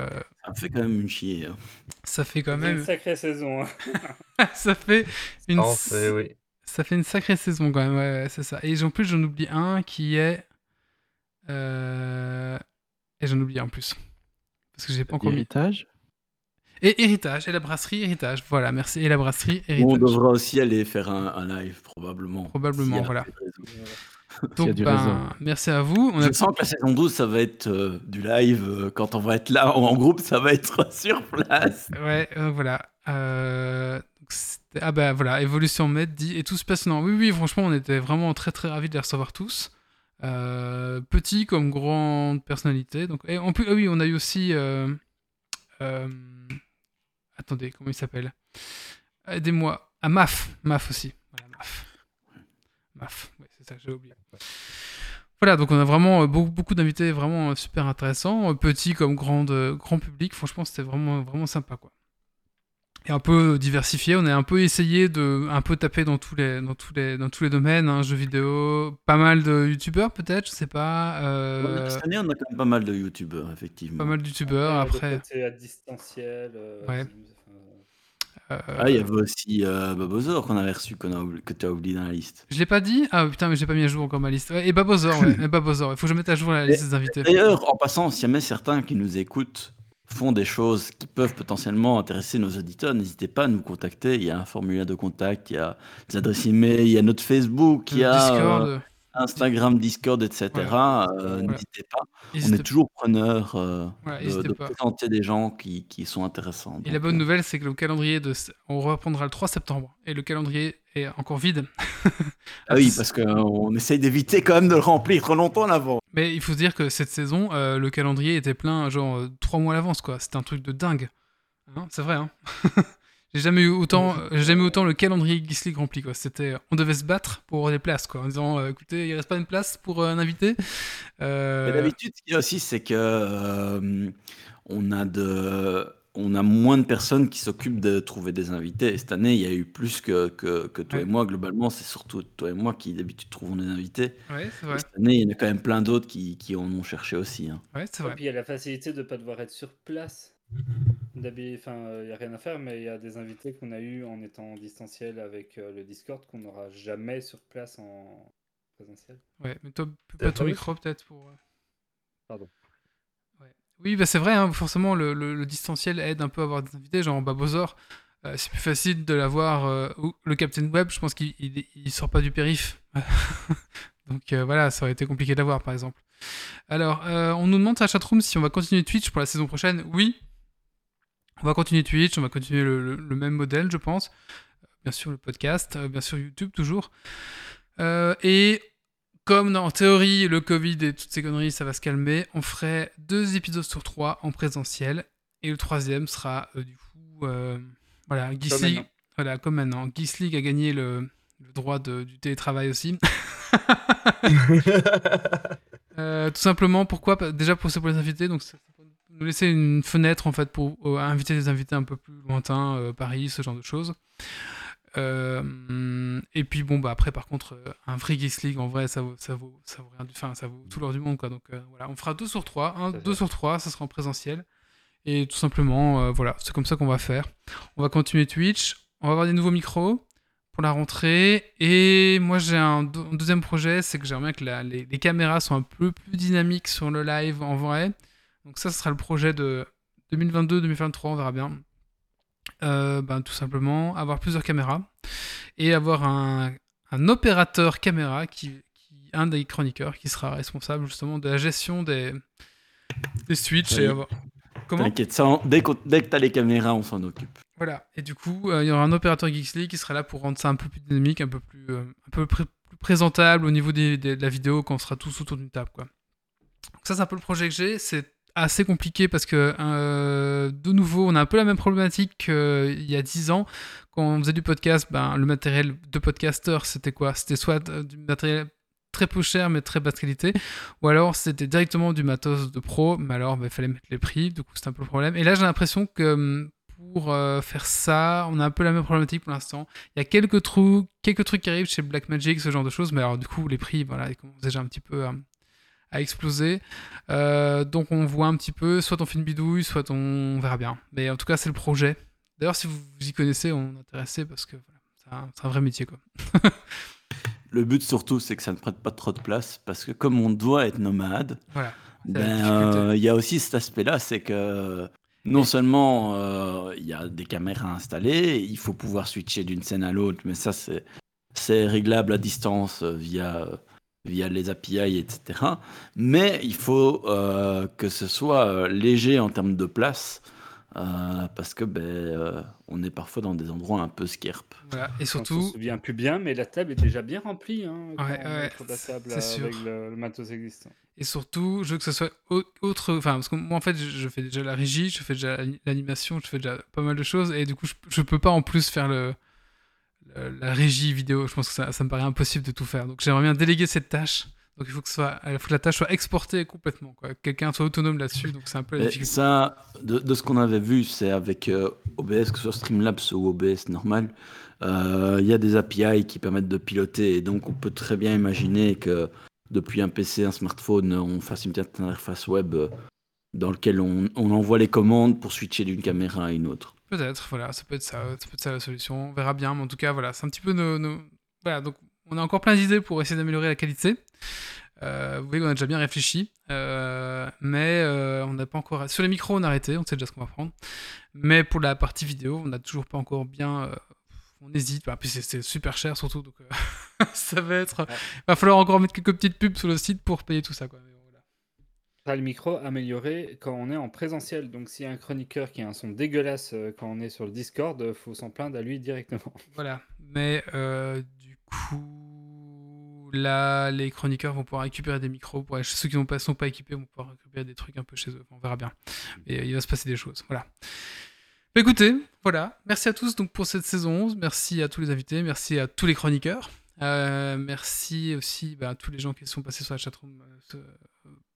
Ça me fait quand même une chier. hein. ça fait quand C'est une même, sacrée saison. hein. (laughs) ça fait une, Non, oui. ça fait une sacrée saison quand même, ouais, ouais, c'est ça. Et en plus, j'en oublie un qui est. euh, Et j'en oublie un en plus. Parce que j'ai pas encore mis. Héritage Et Héritage, et la brasserie Héritage. Voilà, merci. Et la brasserie On Héritage. devra aussi aller faire un, un live, probablement. Probablement, voilà. (laughs) Donc, ben, merci à vous. On a... Je sens que la saison 12, ça va être euh, du live. euh, quand on va être là en, groupe, ça va être (laughs) sur place. Ouais, euh, voilà. Euh, Ah bah voilà, Évolution Med dit et tous passionnants. Oui, oui, franchement, on était vraiment très très ravis de les recevoir tous. Euh, petits comme grandes personnalités. Donc, et en plus, ah oui, on a eu aussi. euh, euh, Attendez, comment il s'appelle? Aidez-moi. Ah, Maf. Maf aussi. Voilà, Maf. Maf, ouais, c'est ça, j'ai oublié. Voilà, donc on a vraiment euh, beaucoup, beaucoup d'invités vraiment euh, super intéressants, euh, petits comme grand, grand public. Franchement, c'était vraiment, vraiment sympa, quoi. Et un peu diversifié, on a un peu essayé de un peu taper dans tous les, dans tous les, dans tous les domaines, hein, jeux vidéo, pas mal de youtubeurs peut-être, je sais pas, euh, Cette année, on a quand même pas mal de youtubeurs, effectivement. pas mal de youtubeurs Après, après. à distanciel. euh, Ouais. Euh, Ah, il y avait aussi euh, Babozor qu'on avait reçu, qu'on a que tu as oublié dans la liste. Je l'ai pas dit? Ah putain, mais j'ai pas mis à jour encore ma liste. Ouais, et Babozor, ouais, (laughs) et Babozor, il faut que je mette à jour la liste des invités. D'ailleurs, en passant, si jamais certains qui nous écoutent font des choses qui peuvent potentiellement intéresser nos auditeurs, n'hésitez pas à nous contacter. Il y a un formulaire de contact, il y a des adresses email, il y a notre Facebook, il y a Discord, euh, Instagram, Discord, etc. Euh, N'hésitez pas. On est toujours preneur euh, Voilà, de, de présenter des gens qui, qui sont intéressants. Et la bonne euh, nouvelle, c'est que le calendrier de. On reprendra le 3 septembre. Et le calendrier est encore vide. Ah oui, parce qu'on essaye d'éviter quand même de le remplir trop longtemps en avant. Mais il faut se dire que cette saison, euh, le calendrier était plein, genre, trois mois à l'avance, quoi. C'était un truc de dingue. Hein, c'est vrai, hein (laughs) J'ai jamais eu autant, j'ai jamais eu autant le calendrier Geeks League rempli. Quoi. C'était, on devait se battre pour des places, quoi, en disant, euh, écoutez, il reste pas une place pour euh, un invité. (laughs) Euh, Mais d'habitude, ce qu'il y a aussi, c'est que euh, on a de, on a moins de personnes qui s'occupent de trouver des invités. Et cette année, il y a eu plus que, que, que toi et moi. Globalement, c'est surtout toi et moi qui d'habitude trouvons des invités. Ouais, c'est Et vrai. cette année, il y en a quand même plein d'autres qui, qui en ont cherché aussi. hein. Ouais, c'est Et vrai. puis il y a la facilité de ne pas devoir être sur place. D'habi- Enfin, il n'y a rien à faire, mais il y a des invités qu'on a eu en étant en distanciel avec euh, le Discord qu'on n'aura jamais sur place en présentiel. Ouais, mais toi, C'est pas ton micro peut-être pour. euh, Pardon. Ouais. Oui, bah c'est vrai, hein, forcément, le, le- le distanciel aide un peu à avoir des invités, genre Babozor. euh, c'est plus facile de l'avoir. euh, ou le Captain Web, je pense qu'il il, il sort pas du périph. (laughs) Donc euh, voilà, ça aurait été compliqué d'avoir, par exemple. Alors, euh, on nous demande la chatroom si on va continuer Twitch pour la saison prochaine. Oui, on va continuer Twitch, on va continuer le, le- le même modèle, je pense. Bien sûr, le podcast, euh, bien sûr, YouTube toujours. Euh, et comme dans- en théorie, le Covid et toutes ces conneries, ça va se calmer, on ferait deux épisodes sur trois en présentiel. Et le troisième sera, euh, du coup, euh, voilà, maintenant. Voilà, comme maintenant. Geeks League a gagné le, le droit de- du télétravail aussi. (laughs) Tout simplement, pourquoi Déjà pour, pour les invités, donc ça- nous laisser une fenêtre en fait pour euh, inviter des invités un peu plus lointains, euh, Paris, ce genre de choses. Euh, et puis bon, bah après, par contre, un vrai Geeks League, en vrai, ça vaut, ça vaut, ça vaut rien du, enfin, ça vaut tout l'or du monde, quoi. Donc voilà, on fera deux sur trois, un, Tout à deux fait. sur trois, ça sera en présentiel. Et tout simplement, voilà, c'est comme ça qu'on va faire. On va continuer Twitch, on va avoir des nouveaux micros pour la rentrée. Et moi, j'ai un, deux- un deuxième projet, c'est que j'aimerais bien que la- les, les caméras soient un peu plus dynamiques sur le live en vrai. Donc ça, ce sera le projet de 2022-2023, on verra bien. Euh, ben, tout simplement, avoir plusieurs caméras et avoir un, un opérateur caméra, qui, qui- un des chroniqueurs, qui sera responsable justement de la gestion des, des switches. Et avoir... Comment T'inquiète, ça, dès, que t'as les caméras, on s'en occupe. voilà, et du coup, euh, il y aura un opérateur Geeksly qui sera là pour rendre ça un peu plus dynamique, un peu plus, euh, un peu plus présentable au niveau des- des- de la vidéo quand on sera tous autour d'une table. Quoi. Donc ça, c'est un peu le projet que j'ai. C'est assez compliqué parce que, euh, de nouveau, on a un peu la même problématique qu'il y a 10 ans. Quand on faisait du podcast, ben, le matériel de podcasteur, c'était quoi? C'était soit euh, du matériel très peu cher mais très basse qualité, ou alors c'était directement du matos de pro, mais alors ben, il fallait mettre les prix, du coup c'était un peu le problème. Et là j'ai l'impression que hum, pour euh, faire ça, on a un peu la même problématique pour l'instant. Il y a quelques trous, quelques trucs qui arrivent chez Blackmagic, ce genre de choses, mais alors du coup les prix, voilà, ils commencent déjà un petit peu à, à exploser. Euh, donc on voit un petit peu, soit on fait une bidouille, soit on, on verra bien. Mais en tout cas c'est le projet. D'ailleurs si vous, vous y connaissez, on est intéressé parce que voilà, c'est un, c'est un vrai métier quoi. Le but surtout, c'est que ça ne prête pas trop de place, parce que comme on doit être nomade, Voilà. Ben, euh, il y a aussi cet aspect-là, c'est que non seulement euh, il y a des caméras installées, il faut pouvoir switcher d'une scène à l'autre, mais ça c'est c'est réglable à distance via via les API, etc. Mais il faut euh, que ce soit euh, léger en termes de place, euh, parce que ben euh, on est parfois dans des endroits un peu skirp. Voilà. Et On se surtout, souvient plus bien, mais la table est déjà bien remplie. Hein, Ouais, ouais, la table c'est sûr. le, le matos existant. Et surtout, je veux que ce soit au- autre. Enfin, parce que moi, en fait, je, je fais déjà la régie, je fais déjà l'ani- l'animation, je fais déjà pas mal de choses. Et du coup, je, je peux pas en plus faire le, le- la régie vidéo. Je pense que ça, ça me paraît impossible de tout faire. Donc, j'aimerais bien déléguer cette tâche. Donc, il faut que, ce soit, il faut que la tâche soit exportée complètement. Quelqu'un soit autonome là-dessus. Donc, c'est un peu la difficulté. ça, de, de ce qu'on avait vu, c'est avec euh, OBS, que ce soit Streamlabs ou OBS normal, euh, il y a des API qui permettent de piloter. Et donc, on peut très bien imaginer que depuis un PC, un smartphone, on fasse une petite interface web euh, dans lequel on, on envoie les commandes pour switcher d'une caméra à une autre. Peut-être, voilà, ça peut être ça, ça peut être ça la solution. On verra bien, mais en tout cas, voilà, c'est un petit peu nos, nos- Voilà, donc on a encore plein d'idées pour essayer d'améliorer la qualité. Euh, vous voyez qu'on a déjà bien réfléchi, euh, mais euh, on n'a pas encore. Sur les micros, on a arrêté, on sait déjà ce qu'on va prendre. Mais pour la partie vidéo, on n'a toujours pas encore bien. on hésite, bah, puis c'est- super cher surtout, donc (laughs) ça va être. Va falloir encore mettre quelques petites pubs sur le site pour payer tout ça, quoi. Mais bon, voilà. sera le micro amélioré quand on est en présentiel. Donc s'il y a un chroniqueur qui a un son dégueulasse euh, quand on est sur le Discord, euh, faut s'en plaindre à lui directement. (laughs) Voilà. Mais euh, du coup, là, les chroniqueurs vont pouvoir récupérer des micros. Pour ceux qui ne pas, sont pas équipés vont pouvoir récupérer des trucs un peu chez eux. On verra bien. Et euh, il va se passer des choses. Voilà. Bah, écoutez, voilà. Merci à tous donc pour cette saison 11. Merci à tous les invités. Merci à tous les chroniqueurs. Euh, merci aussi bah, à tous les gens qui sont passés sur la chatroom euh,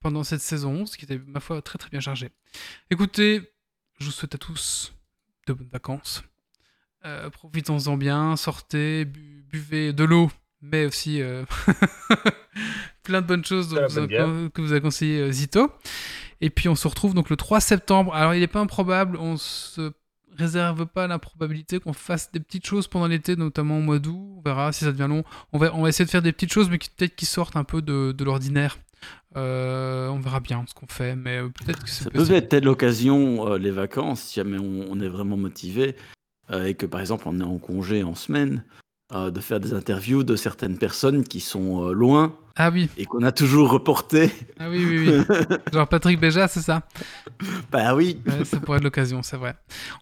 pendant cette saison 11, qui était, ma foi, très très bien chargée. Écoutez, je vous souhaite à tous de bonnes vacances. Euh, Profitons-en bien, sortez, bu- buvez de l'eau, mais aussi euh, (laughs) plein de bonnes choses la vous a- que vous a conseillé euh, Zito. Et puis on se retrouve donc le 3 septembre. Alors il n'est pas improbable, on se réserve pas l'improbabilité qu'on fasse des petites choses pendant l'été, notamment au mois d'août. On verra si ça devient long. On va, on va essayer de faire des petites choses, mais qui peut-être qui sortent un peu de, de l'ordinaire. Euh, on verra bien ce qu'on fait, mais euh, peut-être que Ça peut être peut-être l'occasion, euh, les vacances, si jamais on, on est vraiment motivé, euh, et que par exemple on est en congé en semaine, euh, de faire des interviews de certaines personnes qui sont euh, loin Ah oui, et qu'on a toujours reporté. ah oui, oui, oui. (laughs) Genre Patrick Béja, c'est ça? Bah oui. Ouais, Ça pourrait être l'occasion, c'est vrai.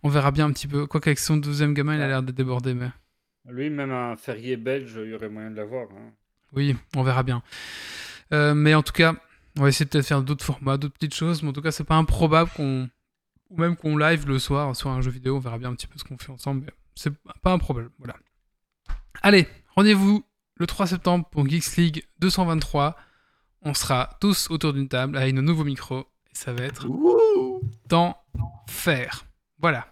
On verra bien un petit peu. Quoique avec son deuxième gamin, il a l'air de déborder, mais Lui, même un ferrier belge, il y aurait moyen de l'avoir. hein. oui, on verra bien. Euh, mais en tout cas, on va essayer de faire d'autres formats, d'autres petites choses. Mais en tout cas, c'est pas improbable qu'on. Ou même qu'on live le soir sur un jeu vidéo. On verra bien un petit peu ce qu'on fait ensemble. Mais c'est pas un problème. Voilà. Allez, rendez-vous le 3 septembre pour Geeks League 223. On sera tous autour d'une table avec nos nouveaux micros. Et ça va être d'enfer. Voilà.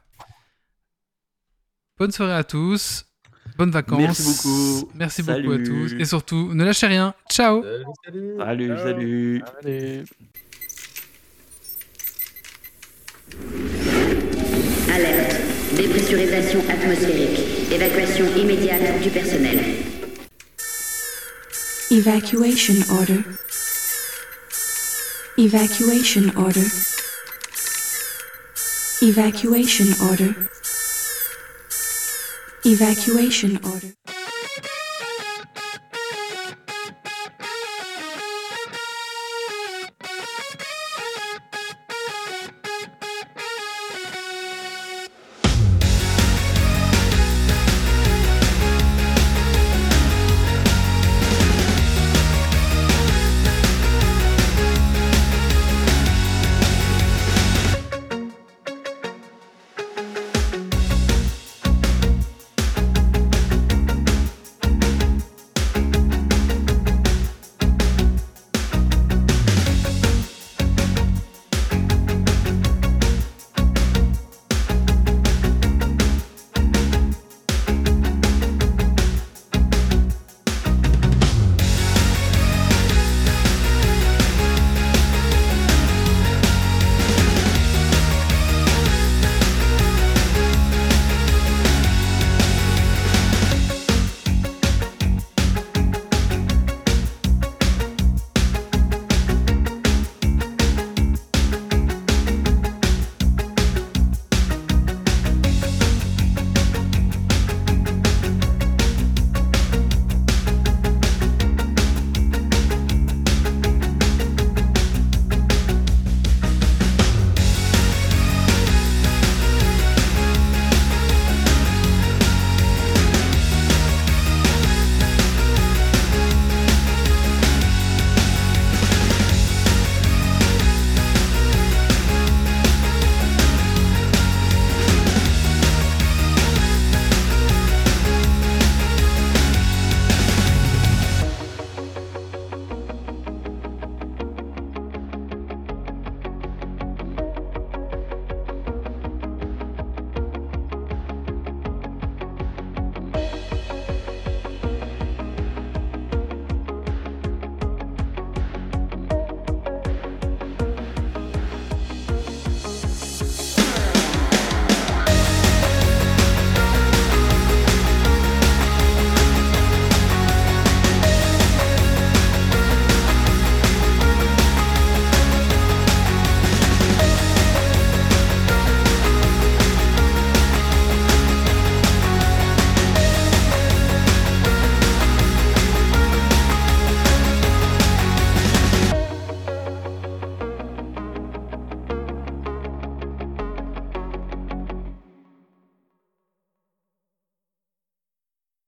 Bonne soirée à tous. Bonnes vacances. Merci beaucoup. Merci beaucoup à tous. Et surtout, ne lâchez rien. Ciao. Salut, salut. Salut, Ciao. salut. Allez. Alerte. Dépressurisation atmosphérique. Évacuation immédiate du personnel. Evacuation order. Evacuation order. Evacuation order. Evacuation order.